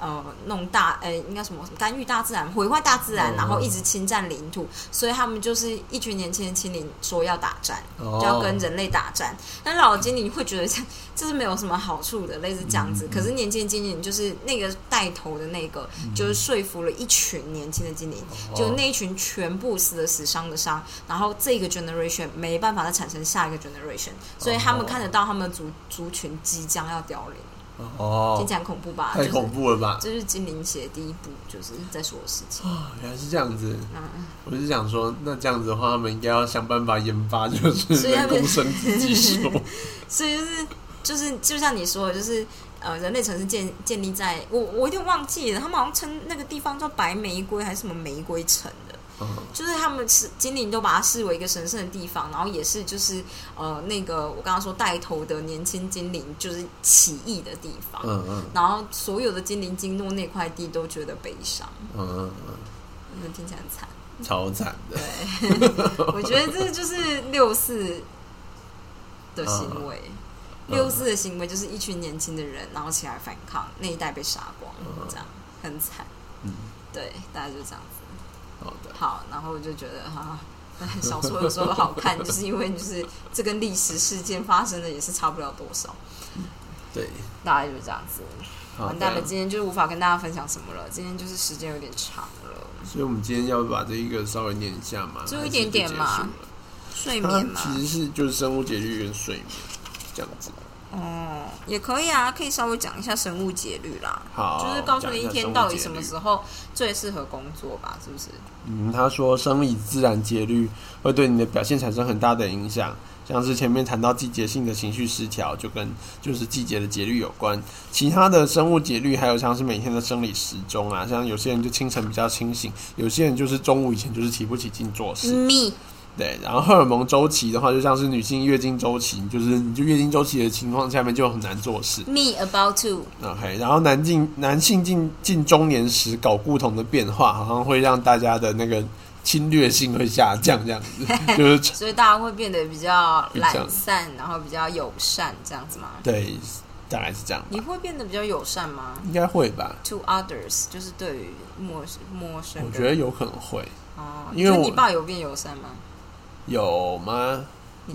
呃，弄大，呃，应该什么干预大自然、毁坏大自然，嗯然后一直侵占领土，所以他们就是一群年轻的精灵说要打战，哦。就要跟人类打战。但老的精灵会觉得这 这是没有什么好处的，类似这样子。可是年轻的精灵就是那个带头的那个，就是说服了一群年轻的精灵，就那一群全部死的死，伤的伤，然后这个 generation 没办法再产生下一个 generation，所以他们看得到他们的族族群即将要凋零，哦听，起来很恐怖吧？太恐怖了吧？就是！精灵写的第一部，就是在说的事情。啊，原来是这样子。嗯，我是想说，那这样子的话，他们应该要想办法研发，就是人工生殖技术。所以就是就是就像你说的，就是呃，人类城市建建立在我我有点忘记了，他们好像称那个地方叫白玫瑰还是什么玫瑰城的。嗯就是他们是精灵都把它视为一个神圣的地方，然后也是就是呃那个我刚刚说带头的年轻精灵就是起义的地方，嗯嗯然后所有的精灵经过那块地都觉得悲伤，嗯嗯嗯，嗯，听起来很惨。超惨的。对，我觉得这就是六四的行为。嗯六四的行为就是一群年轻的人，然后起来反抗，那一代被杀光，这样很惨。嗯，对，大概就这样子。好的。好，然后我就觉得哈、小说有时候好看，就是因为就是这跟历史事件发生的也是差不了多少，对，大概就是这样子。完蛋了，今天就无法跟大家分享什么了，今天就是时间有点长了，所以，我们今天要把这一个稍微念一下嘛，只有一点点嘛睡眠嘛，其实是就是生物节律跟睡眠这样子。哦，也可以啊，可以稍微讲一下生物节律啦，好，就是告诉你一天到底什么时候最适合工作吧，是不是？嗯，他说生理自然节律会对你的表现产生很大的影响，像是前面谈到季节性的情绪失调，就跟就是季节的节律有关。其他的生物节律还有像是每天的生理时钟啊，像有些人就清晨比较清醒，有些人就是中午以前就是提不起劲做事。Me，对，然后荷尔蒙周期的话，就像是女性月经周期，就是你就月经周期的情况下面就很难做事。me about to，OK，然后男性男性进进中年时睾固酮的变化，好像会让大家的那个侵略性会下降，这样子就是 所以大家会变得比较懒散，然后比较友善，这样子吗？对，大概是这样，你会变得比较友善吗应该会吧？？To others，就是对于陌陌生人，我觉得有可能会，哦，因为你爸有变友善吗？有吗？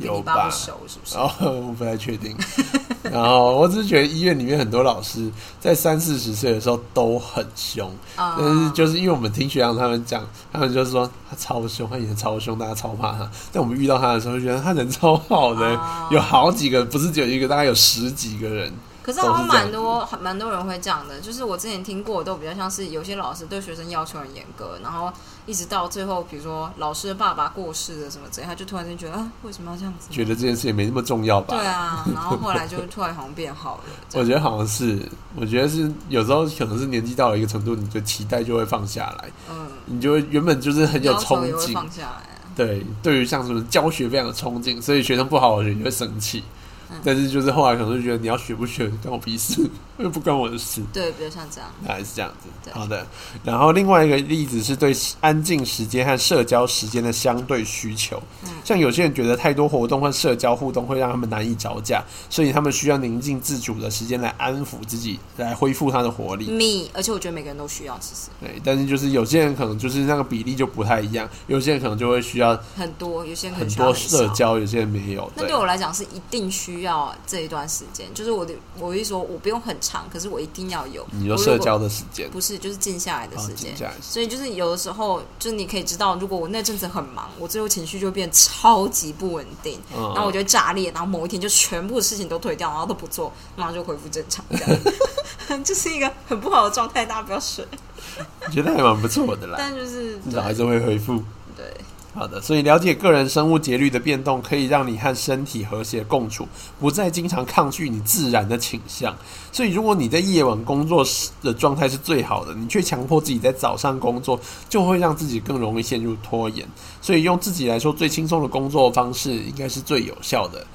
有吧你爸不熟是不是？然后我不太确定，然后我只是觉得医院里面很多老师在三四十岁的时候都很凶，啊但是就是因为我们听学长他们讲，他们就是说他超凶，他以前超凶，大家超怕他。但我们遇到他的时候，就觉得他人超好的，哦有好几个，不是只有一个，大概有十几个人。可是好像蛮多蛮多人会这样的，就是我之前听过，都比较像是有些老师对学生要求很严格，然后一直到最后，比如说老师的爸爸过世了什么之类，他就突然间觉得啊，为什么要这样子？觉得这件事也没那么重要吧？对啊，然后后来就突然好像变好了。我觉得好像是，我觉得是有时候可能是年纪到了一个程度，你的期待就会放下来，嗯，你就会原本就是很有憧憬，放下来啊。对，对于像什么教学非常的憧憬，所以学生不好，你会生气。嗯但是就是后来可能就觉得你要学不学关我屁事，又不关我的事。对，比如像这样。大概是这样子。好的，然后另外一个例子是对安静时间和社交时间的相对需求。嗯像有些人觉得太多活动或社交互动会让他们难以招架，所以他们需要宁静自主的时间来安抚自己，来恢复他的活力。me，而且我觉得每个人都需要，其实对，但是就是有些人可能就是那个比例就不太一样，有些人可能就会需要很多，有些人可很多。社交，有些人没有。那对我来讲是一定需要这一段时间，就是我的，我一说我不用很长，可是我一定要有。你说社交的时间，不是，就是静下来的啊时间。所以就是有的时候，就是你可以知道，如果我那阵子很忙，我最后情绪就会变超级不稳定，嗯然后我就会炸裂，然后某一天就全部的事情都推掉，然后都不做，然后就恢复正常，这是一个很不好的状态，大家不要睡。觉得还蛮不错的啦，但就是至少还是会恢复。对，好的，所以了解个人生物节律的变动，可以让你和身体和谐共处，不再经常抗拒你自然的倾向。所以，如果你在夜晚工作时的状态是最好的，你却强迫自己在早上工作，就会让自己更容易陷入拖延。所以，用自己来说最轻松的工作方式，应该是最有效的。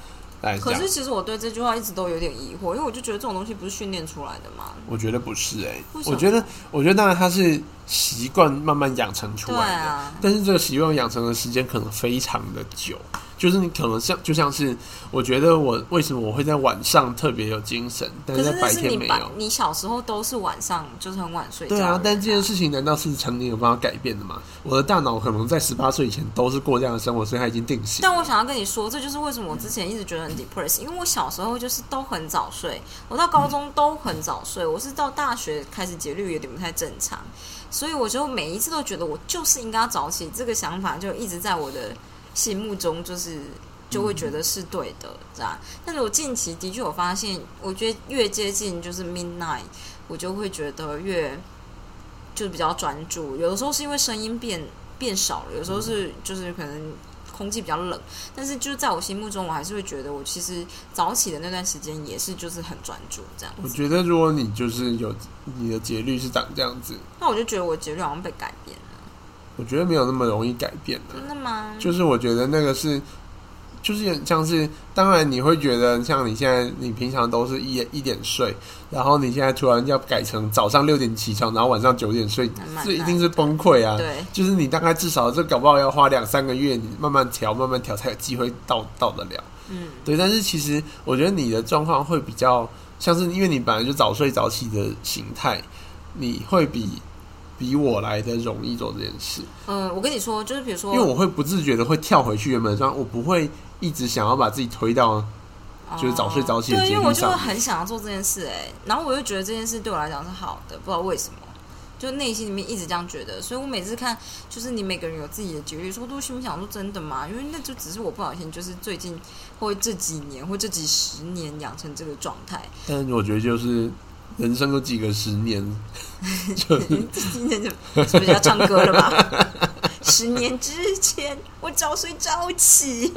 来可是，其实我对这句话一直都有点疑惑，因为我就觉得这种东西不是训练出来的嘛。我觉得不是诶、为什么我觉得，我觉得当然他是习惯慢慢养成出来的。啊，但是这个习惯养成的时间可能非常的久，就是你可能像就像是，我觉得我为什么我会在晚上特别有精神，但是是在白天没有。你小时候都是晚上就是很晚睡对啊，但这件事情难道是成年有办法改变的吗？我的大脑可能在十八岁以前都是过这样的生活，所以它已经定型。但我想要跟你说，这就是为什么我之前一直觉得很 depressed，因为我小时候就是都很早睡，我到高中都很早睡，我是到大学开始节律有点不太正常，所以我就每一次都觉得我就是应该要早起，这个想法就一直在我的心目中就是。就会觉得是对的，这样。但是我近期的确我发现，我觉得越接近就是 midnight，我就会觉得越就是比较专注。有的时候是因为声音变变少了，有时候是就是可能空气比较冷，但是就是在我心目中，我还是会觉得我其实早起的那段时间也是就是很专注这样子。我觉得如果你就是有你的节律是长这样子，那我就觉得我节律好像被改变了，我觉得没有那么容易改变的。真的吗？就是我觉得那个是，就是像是，当然你会觉得像你现在，你平常都是一一点睡，然后你现在突然要改成早上六点起床，然后晚上九点睡，这一定是崩溃啊！对，就是你大概至少这搞不好要花两三个月，你慢慢调，慢慢调才有机会到到得了。嗯，对，但是其实我觉得你的状况会比较像是，因为你本来就早睡早起的形态，你会比比我来的容易做这件事。嗯，我跟你说，就是比如说，因为我会不自觉的会跳回去原本的状态，我不会一直想要把自己推到就是早睡早起的对，因为我就会。很想要做这件事哎、然后我就觉得这件事对我来讲是好的，不知道为什么，就内心里面一直这样觉得，所以我每次看就是你每个人有自己的节律，说都心里想说真的吗？因为那就只是我不小心，就是最近或这几年或这几十年养成这个状态，但是我觉得就是人生都几个十年，就是这几年就是不是要唱歌了吧？十年之前，我早睡早起。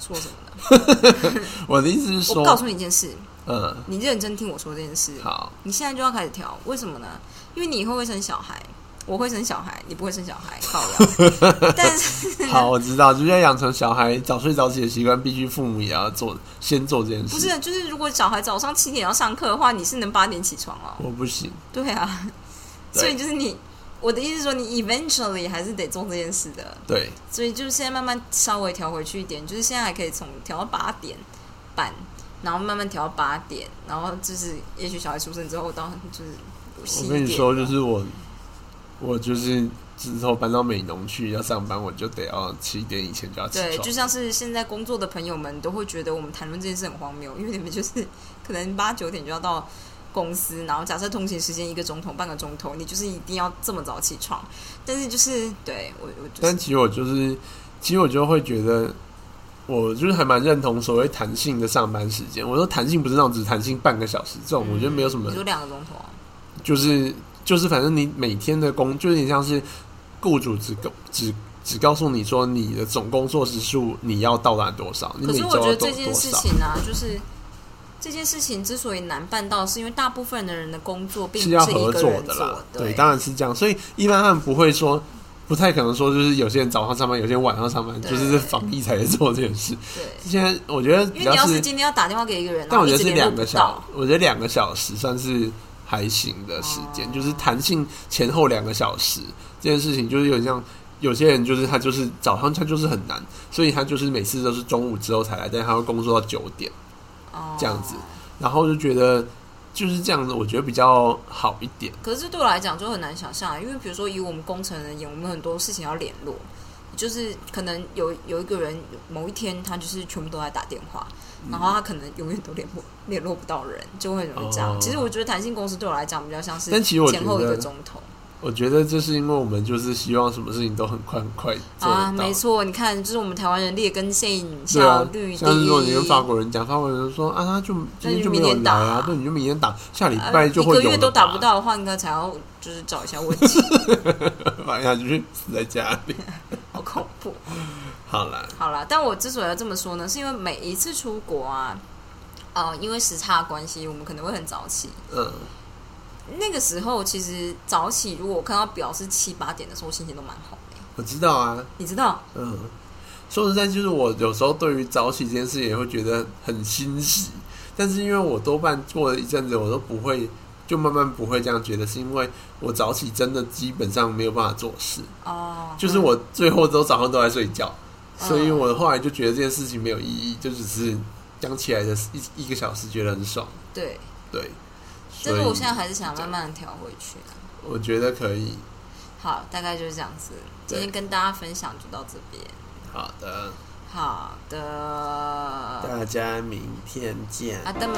说什么呢？我的意思是说我告说，诉你一件事，嗯，你认真听我说这件事。好，你现在就要开始调，为什么呢？因为你以后会生小孩，我会生小孩，你不会生小孩，靠腰。但是 好，我知道，就是要养成小孩早睡早起的习惯，必须父母也要做，先做这件事。不是，就是如果小孩早上七点要上课的话，你是能八点起床哦。我不行，对啊，对所以就是你，我的意思是说，你 eventually 还是得做这件事的。对，所以就是现在慢慢稍微调回去一点，就是现在还可以从调到八点半，然后慢慢调到八点，然后就是也许小孩出生之后到就是我跟你说，就是我，我就是之后搬到美农去要上班，我就得要七点以前就要起床对，床就。像是现在工作的朋友们都会觉得我们谈论这件事很荒谬，因为你们就是可能八九点就要到公司，然后假设通勤时间一个钟头、半个钟头，你就是一定要这么早起床。但是就是对我，我就是但其实我就是，其实我就会觉得，我就是还蛮认同所谓弹性的上班时间。我说弹性不是那种只弹性半个小时，这种我觉得没有什么你，说两个钟头啊，就是就是反正你每天的工，就有点像是雇主只告只只告诉你说你的总工作时数你要到达多少，你可是我觉得这件。事情啊，就是这件事情之所以难办到，是因为大部分的人的工作并不是要一合作的啦，，对，当然是这样，所以一般他们不会说，不太可能说，就是有些人早上上班，有些人晚上上班，就是防疫才做这件事。对。现在我觉得因为你要是，今天要打电话给一个人，但我觉得是两个小我觉得两个小时算是还行的时间，哦就是弹性前后两个小时这件事情，就是有点像有些人就是他就是早上他就是很难，所以他就是每次都是中午之后才来，但是他会工作到九点。哦这样子然后就觉得就是这样子，我觉得比较好一点。可是对我来讲就很难想象，因为比如说以我们工程人员，我们很多事情要联络，就是可能有有一个人某一天他就是全部都在打电话，然后他可能永远都联络联络不到人，就会容易这样。哦其实我觉得弹性公司对我来讲比较像是但其实我前后一个得钟头我觉得这是因为我们就是希望什么事情都很快很快。啊，没错，你看就是我们台湾人劣根性效率，低像是如果你跟。法国人讲，法国人说啊，他就今天就没有那就明年打来啊啊，对，你就明天打，下礼呃拜就会有了一个月都打不，到的话，应该才要就是找一下问题，反正他就是死在家里。好恐怖。好啦，好啦，但我之所以要这么说呢，是因为每一次出国啊，呃，因为时差的关系，我们可能会很早起。嗯，那个时候其实早起，如果我看到表是七八点的时候，我心情都蛮好的。我知道啊，你知道？嗯，说实在，就是我有时候对于早起这件事也会觉得很欣喜，但是因为我多半过了一阵子，我都不会，就慢慢不会这样觉得，是因为我早起真的基本上没有办法做事，哦，就是我最后都早上都在睡觉，嗯所以我后来就觉得这件事情没有意义，就只是讲起来的一一个小时觉得很爽，对，对，但是我现在还是想慢慢的调回去啊。我觉得可以，好，大概就是这样子。今天跟大家分享就到这边。好的，好的，大家明天见。阿德们。